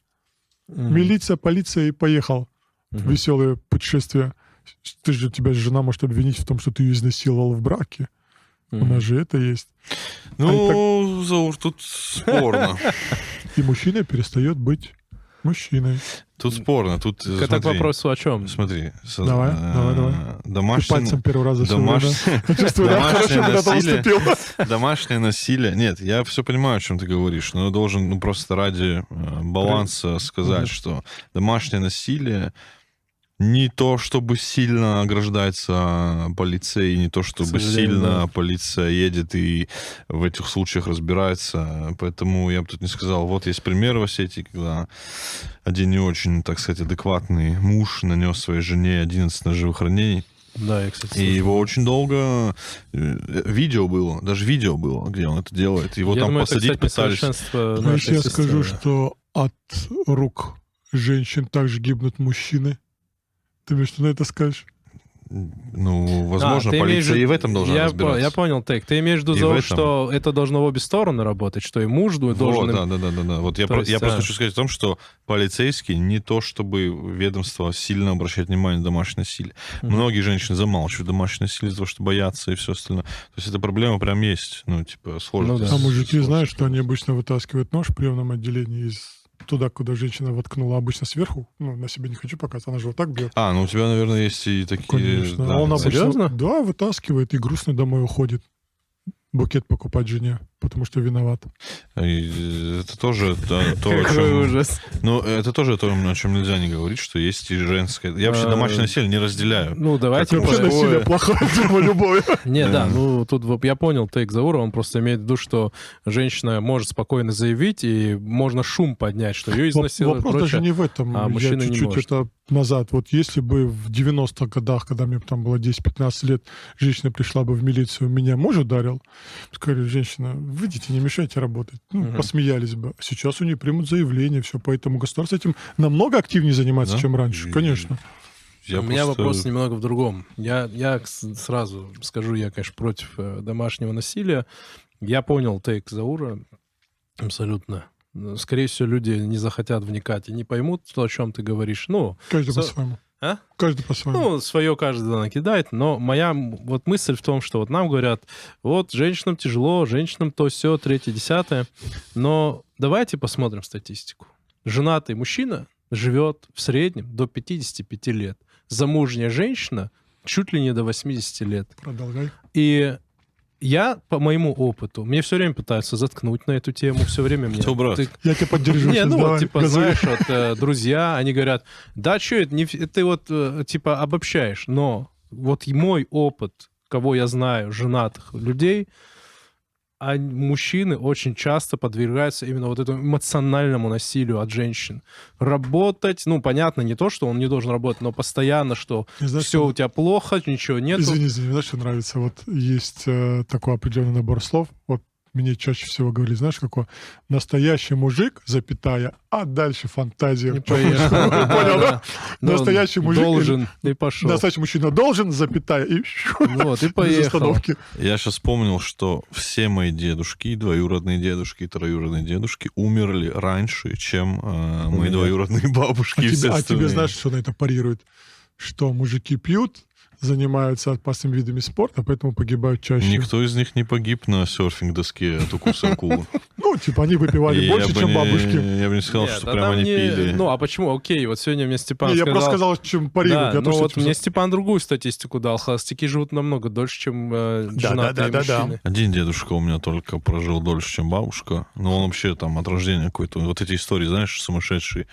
Мгм. Милиция, полиция и поехал. Мгм. Веселое путешествие. Ты же, тебя жена может обвинить в том, что ты ее изнасиловал в браке. У Мгм. нас же это есть. Ну, Заур, тут спорно. (laughs) И мужчина перестает быть мужчиной. Тут спорно. Тут, э, Это к смотри, вопросу о чем? Смотри. со- Давай, э, давай, давай. Ты Домашнее, пальцем первый раз за всё время. домашнее, Я чувствую, да, домашнее хорошо, ты насилие. (laughs) домашнее насилие. Нет, я все понимаю, о чем ты говоришь, но я должен ну, просто ради э, баланса сказать, что домашнее насилие не то, чтобы сильно ограждается полицией, не то, чтобы сильно да. полиция едет и в этих случаях разбирается. Поэтому я бы тут не сказал, вот есть пример в Осетии, когда один не очень, так сказать, адекватный муж нанес своей жене 11 ножевых ранений. Да, я, кстати, И слышал. его очень долго... э, Видео было, даже видео было, где он это делает. Его Я там думаю, это, посадить кстати, пытались. я скажу, что от рук женщин также гибнут мужчины. Ты мне что на это скажешь? Ну, возможно, А, ты имеешь полиция в- и в этом должна я, разбираться. по- я понял, Тейк. Ты имеешь в виду, этом. что это должно в обе стороны работать, что и муж должен... Вот, им- да, да, да, да, да. Вот я, про- есть, я просто а. хочу сказать о том, что полицейские не то, чтобы ведомство сильно обращает внимание на домашнее насилие. Мгм. Многие женщины замалчивают домашнее насилие из-за того, что боятся и все остальное. То есть эта проблема прям есть. Ну, типа, сложно. Ну да. А мужики знают, что они обычно вытаскивают нож в приемном отделении из туда, куда женщина воткнула обычно сверху. Ну, на себе не хочу показывать, она же вот так бьет. А, ну у тебя, наверное, есть и такие... Конечно. да, А он обычно, Серьезно? Да, вытаскивает и грустно домой уходит. Букет покупать жене. Потому что виноват. И Это тоже то, то, о чем... ужас. Ну, это тоже то, о чем нельзя не говорить, что есть и женское. Я вообще А, домашнее насилие не разделяю. Ну, давайте... Вообще насилие плохое, (laughs) тема любое. Не, да, Да. ну тут я понял тейк Заура, он просто имеет в виду, что женщина может спокойно заявить, и можно шум поднять, что ее изнасилуют. Вопрос даже не в этом. а Я мужчина не чуть-чуть может. это назад. Вот если бы в 90-х годах, когда мне там было 10-15 лет, женщина пришла бы в милицию, меня муж ударил, сказали, женщина, выйдите, не мешайте работать. Ну, Мгм. посмеялись бы. Сейчас у нее примут заявление, все. Поэтому государство этим намного активнее занимается, Да? чем раньше. И- Конечно. Я У меня просто- вопрос немного в другом. Я, я сразу скажу, я, конечно, против э, домашнего насилия. Я понял тейк Заура абсолютно. Скорее всего, люди не захотят вникать и не поймут, то, о чем ты говоришь. Ну, Каждый Со- по-своему. А? Каждый по-своему. Ну, свое каждый накидает, но моя вот мысль в том, что вот нам говорят, вот женщинам тяжело, женщинам то все, третье, десятое, но давайте посмотрим статистику. Женатый мужчина живет в среднем до 55 лет. Замужняя женщина чуть ли не до 80 лет. Продолжай. И я, по моему опыту, мне все время пытаются заткнуть на эту тему, все время мне... Кто, брат? ты- Я тебя поддержу. не, ну вот, давай, типа, газуй. знаешь, вот э, друзья, они говорят, да, что это, не, ты вот, э, типа, обобщаешь, но вот и мой опыт, кого я знаю, женатых людей, а мужчины очень часто подвергаются именно вот этому эмоциональному насилию от женщин. Работать, ну, понятно, не то, что он не должен работать, но постоянно, что знаешь, все что- у тебя плохо, ничего нет. Извини, извини, знаешь, что нравится? Вот есть э, такой определенный набор слов. Вот мне чаще всего говорили, знаешь, какой? Настоящий мужик, запятая, а дальше фантазия. Не. (laughs) Понял, да? Да, Настоящий мужик Должен, и пошел. Настоящий мужчина должен, запятая, и (laughs) Вот, и поехал. Я сейчас вспомнил, что все мои дедушки, двоюродные дедушки и троюродные дедушки умерли раньше, чем э, мои двоюродные (laughs) бабушки А тебе, а знаешь, что на это парирует? Что мужики пьют, занимаются опасными видами спорта, поэтому погибают чаще. Никто из них не погиб на серфинг-доске от укуса акулы. Ну, типа, они выпивали больше, чем бабушки. Я бы не сказал, что прям там они пили. Ну, а почему? Окей, вот сегодня мне Степан Не, я просто сказал... сказал, чем парируют. Да, Я ну вот мне Степан другую статистику дал. Холостяки живут намного дольше, чем э, Да, женатые да, да, да, да. мужчины. Один дедушка у меня только прожил дольше, чем бабушка. Но он вообще там от рождения какой-то... Вот эти истории, знаешь, сумасшедшие.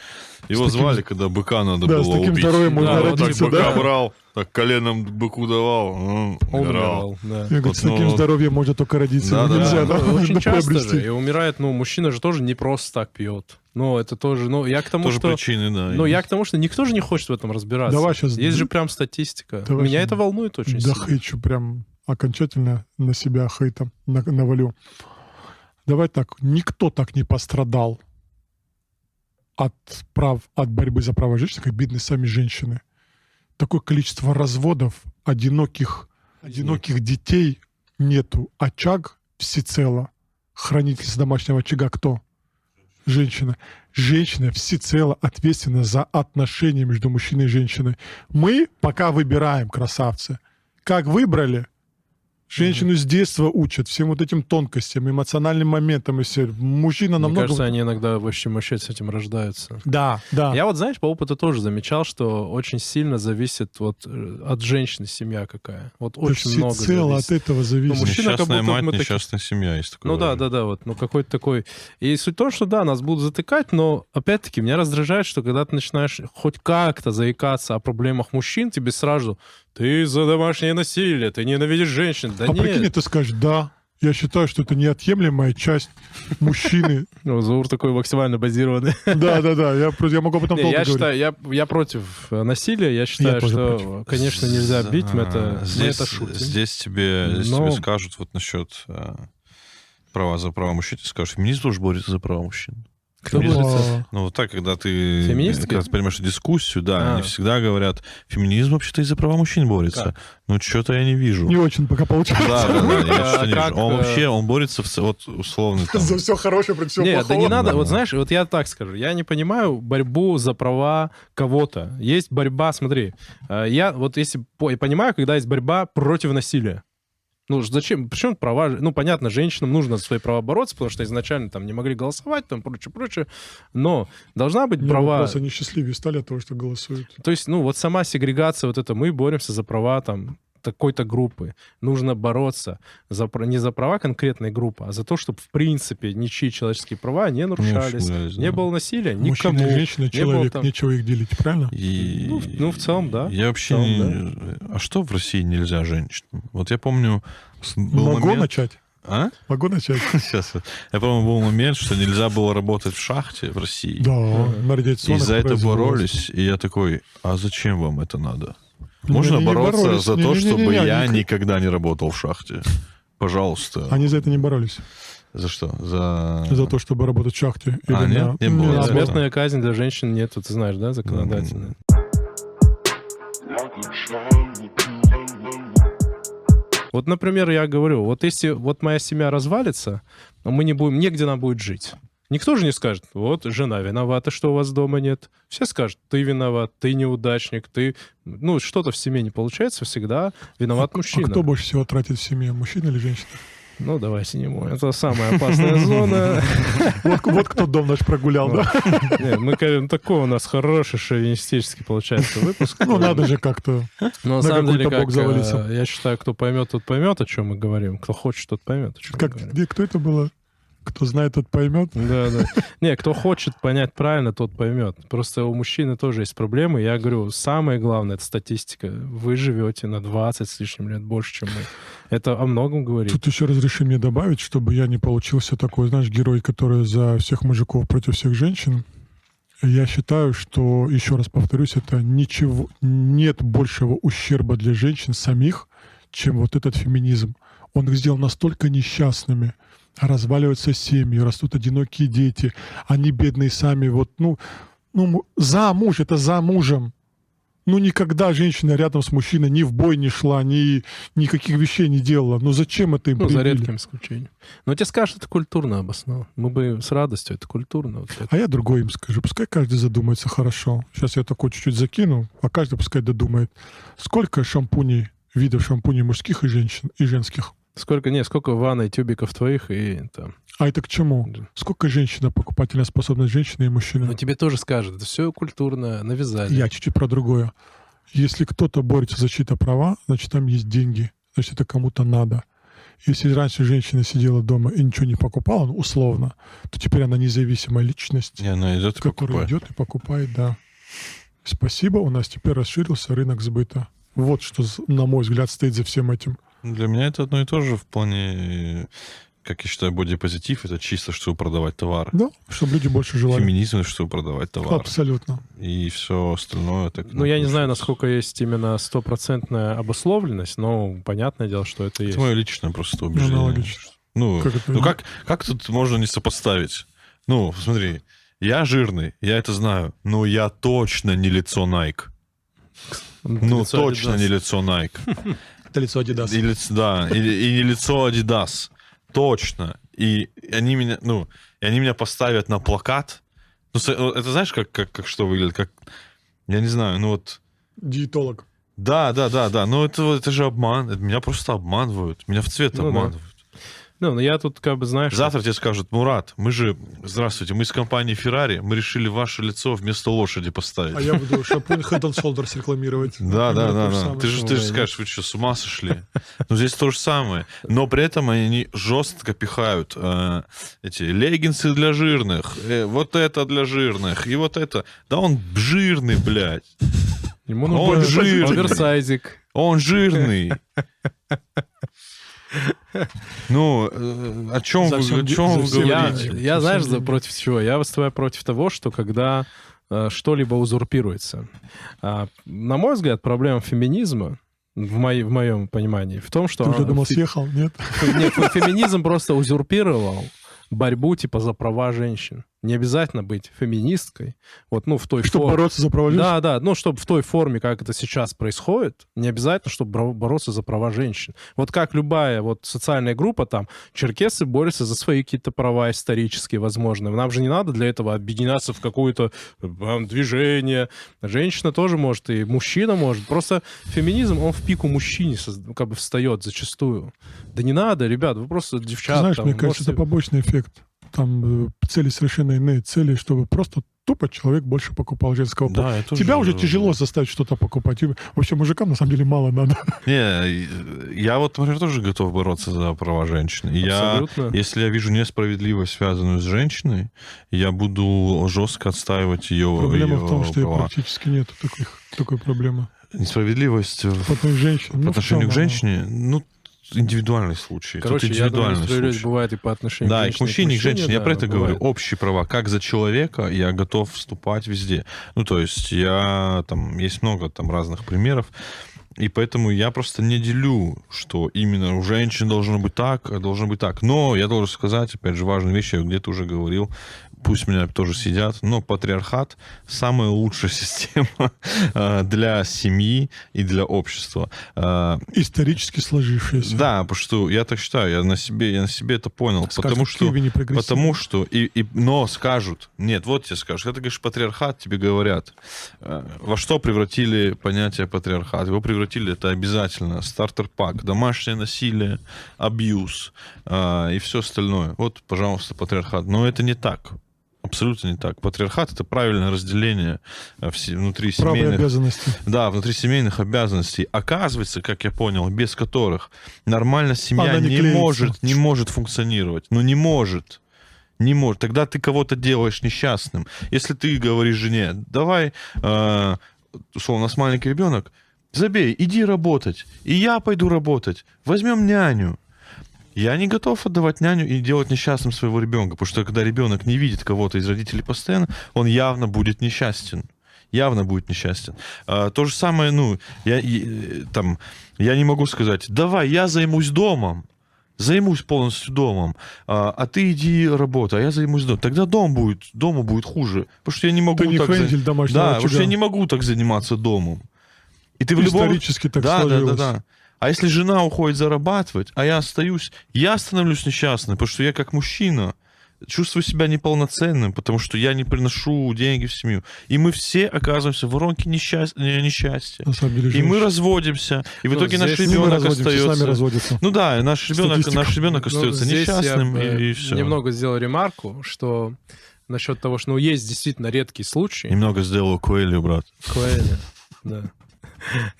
Его звали, когда быка надо Да, было с таким убить. здоровьем можно Да, родиться, быка да? брал, так коленом быку давал, он Он умирал. умирал, да. Я говорю, с Вот, таким ну, здоровьем можно только родиться. Да, но да, нельзя, да. да, Ну, очень да, (laughs) часто приобрести. же. И умирает, ну, мужчина же тоже не просто так пьет. Ну, это тоже, ну, я к тому, Тоже что... причины, да. Ну, есть. я к тому, что никто же не хочет в этом разбираться. Давай щас- Есть же прям статистика. Давай Меня щас- это волнует очень Да сильно. хейчу прям окончательно на себя хейтом на- навалю. Давай так, никто так не пострадал от прав, от борьбы за права женщин, как бедные сами женщины. Такое количество разводов, одиноких, одиноких детей нету. Очаг всецело. Хранительница домашнего очага кто? Женщина. Женщина всецело ответственна за отношения между мужчиной и женщиной. Мы пока выбираем, красавцы. Как выбрали, женщину с детства учат всем вот этим тонкостям, эмоциональным моментам и все. Мужчина Мне намного... кажется, они иногда вообще вообще с этим рождаются. Да, да. Я вот, знаешь, по опыту тоже замечал, что очень сильно зависит вот э, от женщины семья какая. Вот Да очень много зависит. от этого зависит. Ну, мужчина как Несчастная будто мать, мы несчастная семья есть такое. Ну да, да, да, вот, ну какой-то такой. И суть в том, что да, нас будут затыкать, но опять-таки меня раздражает, что когда ты начинаешь хоть как-то заикаться о проблемах мужчин, тебе сразу ты за домашнее насилие, ты ненавидишь женщин. Да а прикинь, нет. ты скажешь, да, я считаю, что это неотъемлемая часть мужчины. (laughs) Ну, Заур такой максимально базированный. (laughs) Да, да, да. Я я могу об этом Не, долго я говорить. считаю, я, я против э, насилия. Я считаю, что, против. конечно, нельзя бить, мы это, мы здесь, это шутим. Здесь тебе, здесь Но- тебе скажут вот насчет э, права за права мужчин, тебе скажут, феминизм тоже борется за права мужчин. Кто Ну, вот так, когда ты Феминистки? когда ты понимаешь дискуссию, да, А. они всегда говорят, феминизм вообще-то и за права мужчин борется. Как? Ну, что-то я не вижу. Не очень пока получается. Да, да, да, я (laughs) А что-то не как, вижу. Он э, вообще, он борется, в, вот условно, (laughs) там, За все хорошее, против всего Нет, да плохого. не надо. Да. Вот знаешь, вот я так скажу. Я не понимаю борьбу за права кого-то. Есть борьба, смотри. э, Я вот если понимаю, когда есть борьба против насилия. Ну, зачем? Причем права... Ну, понятно, женщинам нужно за свои права бороться, потому что изначально там не могли голосовать, там, прочее, прочее. Но должна быть Не, права... вопрос, они счастливее стали от того, что голосуют. То есть, ну, вот сама сегрегация, вот это мы боремся за права там такой-то группы. Нужно бороться за, не за права конкретной группы, а за то, чтобы, в принципе, ничьи человеческие права не нарушались. ущемлялись, Не да. было насилия Мужчина никому. и женщина, Не было человек, там- нечего их делить, правильно? И... Ну, в- ну, в целом, да. Я вообще целом, не... А что в России нельзя женщинам? Вот я помню... Был Могу момент... начать? А? Могу начать? (laughs) Сейчас. Я помню, был момент, что нельзя было работать в шахте в России. Да, на И за это боролись, и я такой, а зачем вам это надо? Не, Можно не бороться боролись. за то, Не-не-не-не, чтобы я они- никогда не работал в шахте. Пожалуйста. Они за это не боролись. За что? За... За то, чтобы работать в шахте. А, Или нет? на- Не было Смертная казнь для женщин нет, ты знаешь, да, законодательно. Вот, например, я говорю, вот если вот моя семья развалится, мы не будем, негде нам будет жить. Никто же не скажет, вот жена виновата, что у вас дома нет. Все скажут, ты виноват, ты неудачник, ты... Ну, что-то в семье не получается, всегда виноват А мужчина. кто больше всего тратит в семье, мужчина или женщина? Ну, давай сниму. Это самая опасная (laughs) зона. Вот, вот кто дом наш прогулял, да? Нет, мы говорим, такой у нас хороший шовинистический получается выпуск. Ну, надо же как-то. Но на на самом деле, какой-то как, бок завалиться. э, я считаю, кто поймет, тот поймет, о чем мы говорим. Кто хочет, тот поймет, о чем Как, мы говорим. где, кто это было? Кто знает, тот поймет. Да, да. Не, кто хочет понять правильно, тот поймет. Просто у мужчины тоже есть проблемы. Я говорю, самое главное, это статистика. Вы живете на 20 с лишним лет больше, чем мы. Это о многом говорит. Тут еще разреши мне добавить, чтобы я не получился такой, знаешь, герой, который за всех мужиков против всех женщин. Я считаю, что, еще раз повторюсь, это ничего, нет большего ущерба для женщин самих, чем вот этот феминизм. Он их сделал настолько несчастными, разваливаются семьи, растут одинокие дети, они бедные сами, вот, ну, ну, за муж, это за мужем. Ну, никогда женщина рядом с мужчиной ни в бой не шла, ни никаких вещей не делала. Ну, зачем это им Ну, за привили? редким исключением. Но тебе скажут, это культурно обосновано. Мы бы с радостью, это культурно. Вот это. А я другой им скажу. Пускай каждый задумается хорошо. Сейчас я такой чуть-чуть закину, а каждый пускай додумает. Сколько шампуней, видов шампуней мужских и женщин, и женских? Сколько, не, сколько ванной тюбиков твоих и там. А это к чему? Сколько женщина, покупательная способность женщины и мужчины? Но тебе тоже скажут, это все культурно, навязали. Я чуть-чуть про другое. Если кто-то борется за чьи-то права, значит, там есть деньги. Значит, это кому-то надо. Если раньше женщина сидела дома и ничего не покупала, ну, условно, то теперь она независимая личность, Не, она идет которая покупает. идет и покупает, да. Спасибо, у нас теперь расширился рынок сбыта. Вот что, на мой взгляд, стоит за всем этим. Для меня это одно и то же в плане, как я считаю, бодипозитив это чисто, чтобы продавать товар. Да, чтобы люди больше желали. Феминизм, чтобы продавать товар. Абсолютно. И все остальное так... Ну, я не знаю, насколько есть именно стопроцентная обусловленность, но понятное дело, что это есть. Это мое личное просто убеждение. аналогично. Ну, Как это? ну как, как тут можно не сопоставить? Ну, смотри, я жирный, я это знаю, но я точно не лицо Nike. Ну, Лицо точно Adidas. не лицо Nike. (laughs) Это лицо Adidas. И лицо, да, и, и не лицо Adidas. Точно. И они меня, ну, и они меня поставят на плакат. Ну, с- это знаешь, как, как, как что выглядит? Как, я не знаю, ну вот... Диетолог. Да, да, да, да. Но это, это же обман. Это меня просто обманывают. Меня в цвет Ну да. обманывают. Ну, но я тут как бы, знаешь... Завтра тебе скажут, Мурат, мы же, здравствуйте, мы из компании Ferrari, мы решили ваше лицо вместо лошади поставить. А я буду шампунь Head and Shoulders рекламировать. (laughs) Да, да, Примерно да, то же да. самое. Ты же, ты же Ну, скажешь, вы что, с ума сошли? Но здесь то же самое. Но при этом они жестко пихают э, эти леггинсы для жирных, э, вот это для жирных, и вот это. Да он жирный, блядь. Ему Он нужен жирный. оверсайзик. Он жирный. Ну, э, о чем За вы, о чем Я, говорите? я знаешь, за- против чего? Я выступаю против того, что когда э, что-либо узурпируется. А, на мой взгляд, проблема феминизма в, моей, в моем понимании в том, что... Ты уже думал, фе- съехал? Нет? Нет, феминизм просто узурпировал борьбу типа за права женщин. Не обязательно быть феминисткой. Вот, ну, в той Чтобы форме. бороться за права женщин? Да, да, ну, чтобы в той форме, как это сейчас происходит, не обязательно, чтобы бороться за права женщин. Вот как любая вот социальная группа, там, черкесы борются за свои какие-то права исторические, возможно. Нам же не надо для этого объединяться в какое-то э, движение. Женщина тоже может, и мужчина может. Просто феминизм, он в пику мужчине как бы встает зачастую. Да не надо, ребят, вы просто девчата. знаешь, там, мне кажется, можете- это побочный эффект. Там э, цели совершенно иные. Цели, чтобы просто тупо человек больше покупал женского пола. Да, Тебя уже тяжело заставить что-то покупать. Вообще мужикам на самом деле мало надо. (laughs) Не, я вот, например, тоже готов бороться за права женщин. Я, если я вижу несправедливость, связанную с женщиной, я буду жестко отстаивать ее, Проблема ее в том, что права. практически нет таких, такой проблемы. Несправедливость в По женщинам. по ну, отношению к женщине, ну, индивидуальный случай. Тут Короче, я думаю, индивидуальный случай. бывает и по отношению Да, к и к мужчине, и к женщине. Я да, про это говорю. бывает. Общие права. Как за человека я готов вступать везде. Ну, то есть я там... Есть много там разных примеров. И поэтому я просто не делю, что именно у женщин должно быть так, а должно быть так. Но я должен сказать, опять же, важную вещь, я где-то уже говорил, пусть меня тоже сидят, но патриархат самая лучшая (laughs) система э, для семьи и для общества. Э, Исторически сложившееся. Да, потому что я так считаю, я на себе, я на себе это понял. Скажут, потому что. Потому что, и, и, но скажут, нет, вот тебе скажут, когда ты говоришь патриархат, тебе говорят, э, во что превратили понятие патриархат? Его превратили, это обязательно, стартер-пак, домашнее насилие, абьюз и все остальное. Вот, пожалуйста, патриархат. Но это не так. Абсолютно не так. Патриархат это правильное разделение э, внутри семейных обязанности. да, внутри семейных обязанностей. Оказывается, как я понял, без которых нормально семья Она не не, клеится. может, не может функционировать. Ну, не может. Не может. Тогда ты кого-то делаешь несчастным. Если ты говоришь жене, давай, э, условно, у нас маленький ребенок, забей, иди работать. И я пойду работать. Возьмем няню. Я не готов отдавать няню и делать несчастным своего ребенка, потому что когда ребенок не видит кого-то из родителей постоянно, он явно будет несчастен. Явно будет несчастен. А, то же самое, ну, я, и, там, я не могу сказать, давай, я займусь домом, займусь полностью домом, а, а ты иди работай, а я займусь домом. Тогда дом будет, дому будет хуже, потому что я не могу Ты не так... за- хранитель домашнего Да, потому что очага. я не могу так заниматься домом. И ты в любом... Исторически так да, да, да, сложилось. да. А если жена уходит зарабатывать, а я остаюсь, я становлюсь несчастным, потому что я как мужчина чувствую себя неполноценным, потому что я не приношу деньги в семью. И мы все оказываемся в воронке несчастья. несчастья. На самом деле, И мы разводимся, и в Ну, итоге наш ребенок остается... Ну да, и наш ребенок, Статистика. наш ребенок Ну, остается здесь несчастным, я, э, и, все. Немного сделал ремарку, что насчет того, что ну, есть действительно редкие случаи. Немного сделал Коэлью, брат. Коэля, да.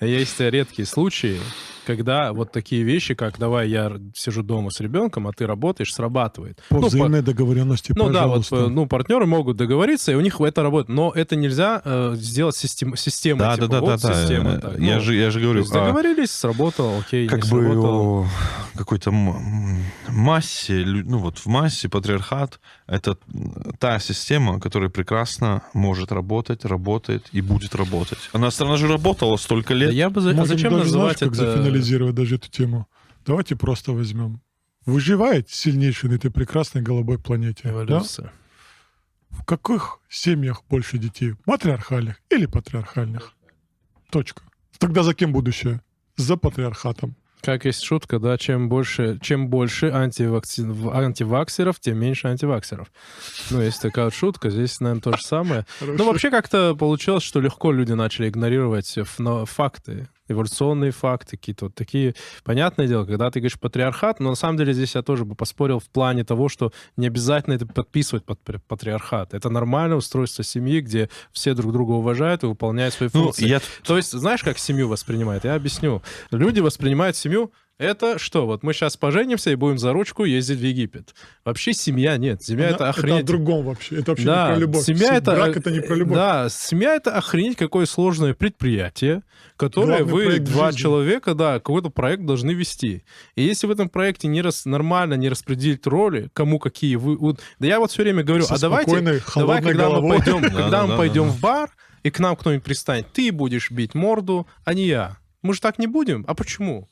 (laughs) Есть редкие случаи, когда вот такие вещи, как давай я сижу дома с ребенком, а ты работаешь, срабатывает. По Ну, по- взаимной договоренности, Ну да, вот пожалуйста. ну, партнеры могут договориться, и у них это работает. Но это нельзя э, сделать систем, системой. Да, типа, да, да, вот да, да. система э, так. Я Ну, же, я же то говорю, а, договорились, сработало, окей, как не бы сработало. о какой-то массе, ну вот в массе патриархат это та система, которая прекрасно может работать, работает и будет работать. Она страна же работала столько Да лет. я бы за- а зачем даже, знаешь, называть как это... зафинализировать даже эту тему? Давайте просто возьмем. Выживает сильнейший на этой прекрасной голубой планете. да? Эволюция. В каких семьях больше детей? Матриархальных или патриархальных? Точка. Тогда за кем будущее? За патриархатом. Как есть шутка, да, чем больше, чем больше антивакци... антиваксеров, тем меньше антиваксеров. Ну, есть такая вот шутка, здесь, наверное, то же самое. Ну, вообще как-то получилось, что легко люди начали игнорировать факты, эволюционные факты, какие-то вот такие. Понятное дело, когда ты говоришь патриархат, но на самом деле здесь я тоже бы поспорил в плане того, что не обязательно это подписывать под патри- патриархат. Это нормальное устройство семьи, где все друг друга уважают и выполняют свои Ну, функции. я То есть, знаешь, как семью воспринимают? Я объясню. Люди воспринимают семью это что? Вот мы сейчас поженимся и будем за ручку ездить в Египет. Вообще семья нет. Семья Она- это о охренеть. другом вообще. Это вообще да, не про любовь. семья это... Брак это не про любовь. Да, семья это охренеть какое сложное предприятие, которое Главный вы, два жизни. человека, да, какой-то проект должны вести. И если в этом проекте не рас... нормально не распределить роли, кому какие вы... вот- Да я вот все время говорю, Со а давайте... Давай, когда мы головой. пойдем, Да, когда да, мы пойдем в бар, и к нам кто-нибудь пристанет, ты будешь бить морду, а не я. Мы же так не будем. А почему?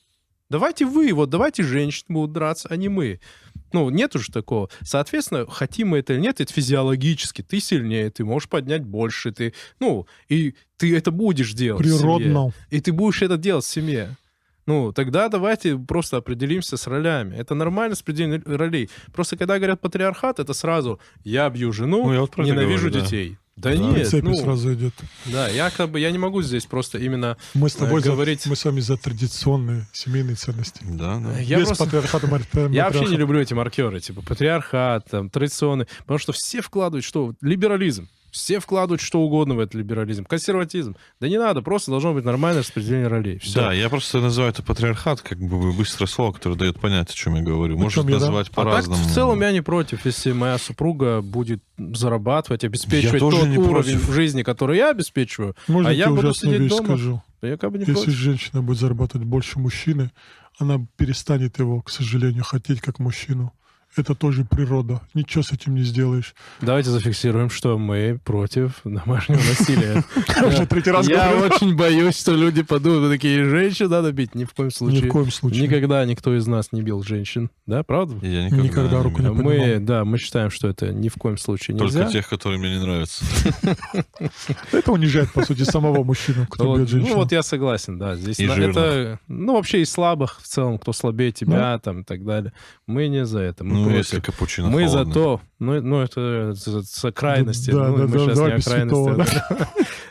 Давайте вы, вот давайте женщины будут драться, а не мы. Ну, нет уж такого. Соответственно, хотим мы это или нет, это физиологически. Ты сильнее, ты можешь поднять больше, ты, ну, и ты это будешь делать. Природно. И ты будешь это делать в семье. Ну, тогда давайте просто определимся с ролями. Это нормально распределение ролей. Просто когда говорят патриархат, это сразу я бью жену, Ну, я вот ненавижу говорю, детей. Да, Да. нет, Цепи ну, сразу идет. да, я как бы, я не могу здесь просто именно... Мы с тобой э, за- говорить- мы с вами за традиционные семейные ценности. Да, да. Я Без просто... патриархата, мар- (laughs) Я вообще не люблю эти маркеры, типа патриархат, там, традиционный, потому что все вкладывают, что либерализм. Все вкладывают что угодно в этот либерализм. Консерватизм. Да не надо, просто должно быть нормальное распределение ролей. Все. Да, я просто называю это патриархат, как бы быстрое слово, которое дает понять, о чем я говорю. Может чем я, да. назвать А так, по-разному. в целом, я не против, если моя супруга будет зарабатывать, обеспечивать тоже тот не уровень против. жизни, который я обеспечиваю, Можно а я буду сидеть вещь дома. скажу? я как бы не Если против. женщина будет зарабатывать больше мужчины, она перестанет его, к сожалению, хотеть как мужчину. Это тоже природа. Ничего с этим не сделаешь. Давайте зафиксируем, что мы против домашнего насилия. (laughs) Уже третий раз Я очень боюсь, что люди подумают, «Ну, такие женщин надо бить. Ни в коем Ни в случае. коем случае. Никогда никто из нас не бил женщин. Да, правда? Я никогда, руку не. Мы, да, мы считаем, что это ни в коем случае Только нельзя. тех, которые мне не нравятся. (laughs) Это унижает, по сути, самого мужчину, кто бьет женщину. ну вот я согласен, да. Здесь это, ну вообще и слабых в целом, кто слабее тебя, там и так далее. Мы не за это. Мы Ну, против. если капучино Мы за холодный. то, ну, ну это с, крайности, Да, ну, да, мы да, сейчас не о крайности.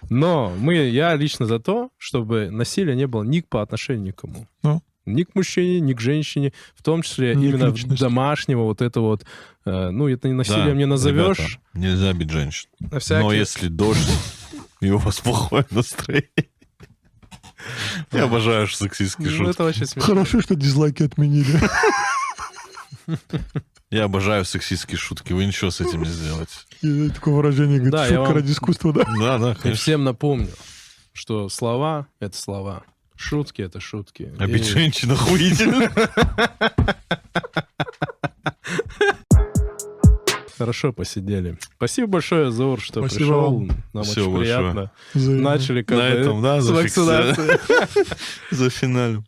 Но мы, я лично за то, чтобы насилия не было ни по отношению к кому. Ну. Ни к мужчине, ни к женщине, в том числе Ни к именно домашнего вот это вот, э, ну это не Да, насилием не назовешь. ребята, нельзя бить женщин. всякие- Но если дождь, (laughs) и у вас плохое настроение. Я обожаю сексистские Ну, шутки. Хорошо, что дизлайки отменили. (laughs) Я обожаю сексистские шутки. Вы ничего с этим не сделаете. И такое выражение, говорит, Да, я шутка вам- ради искусства, да? Да, да, И конечно. всем напомню, что слова — это слова. Шутки — это шутки. А бить И- женщин охуительно. Хорошо посидели. Спасибо большое, Заур, что Спасибо пришел. вам. Нам Спасибо очень большое. приятно. Взаимно. Начали как На этом, да, с вакцинации. (laughs) За финалем.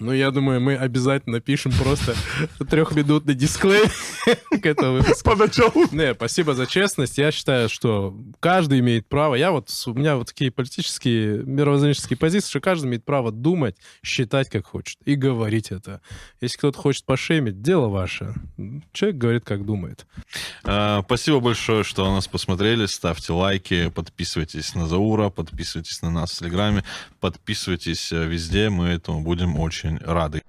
Ну, я думаю, мы обязательно пишем просто (laughs) трехминутный дисклей (laughs) к этому выпуску. Поначалу. Не, спасибо за честность. Я считаю, что каждый имеет право. Я вот, у меня вот такие политические, мировоззренческие позиции, что каждый имеет право думать, считать как хочет и говорить это. Если кто-то хочет пошемить, дело ваше. Человек говорит, как думает. А, Спасибо большое, что нас посмотрели. Ставьте лайки, подписывайтесь на Заура, подписывайтесь на нас в Телеграме, подписывайтесь э, везде. Мы этому будем очень рады.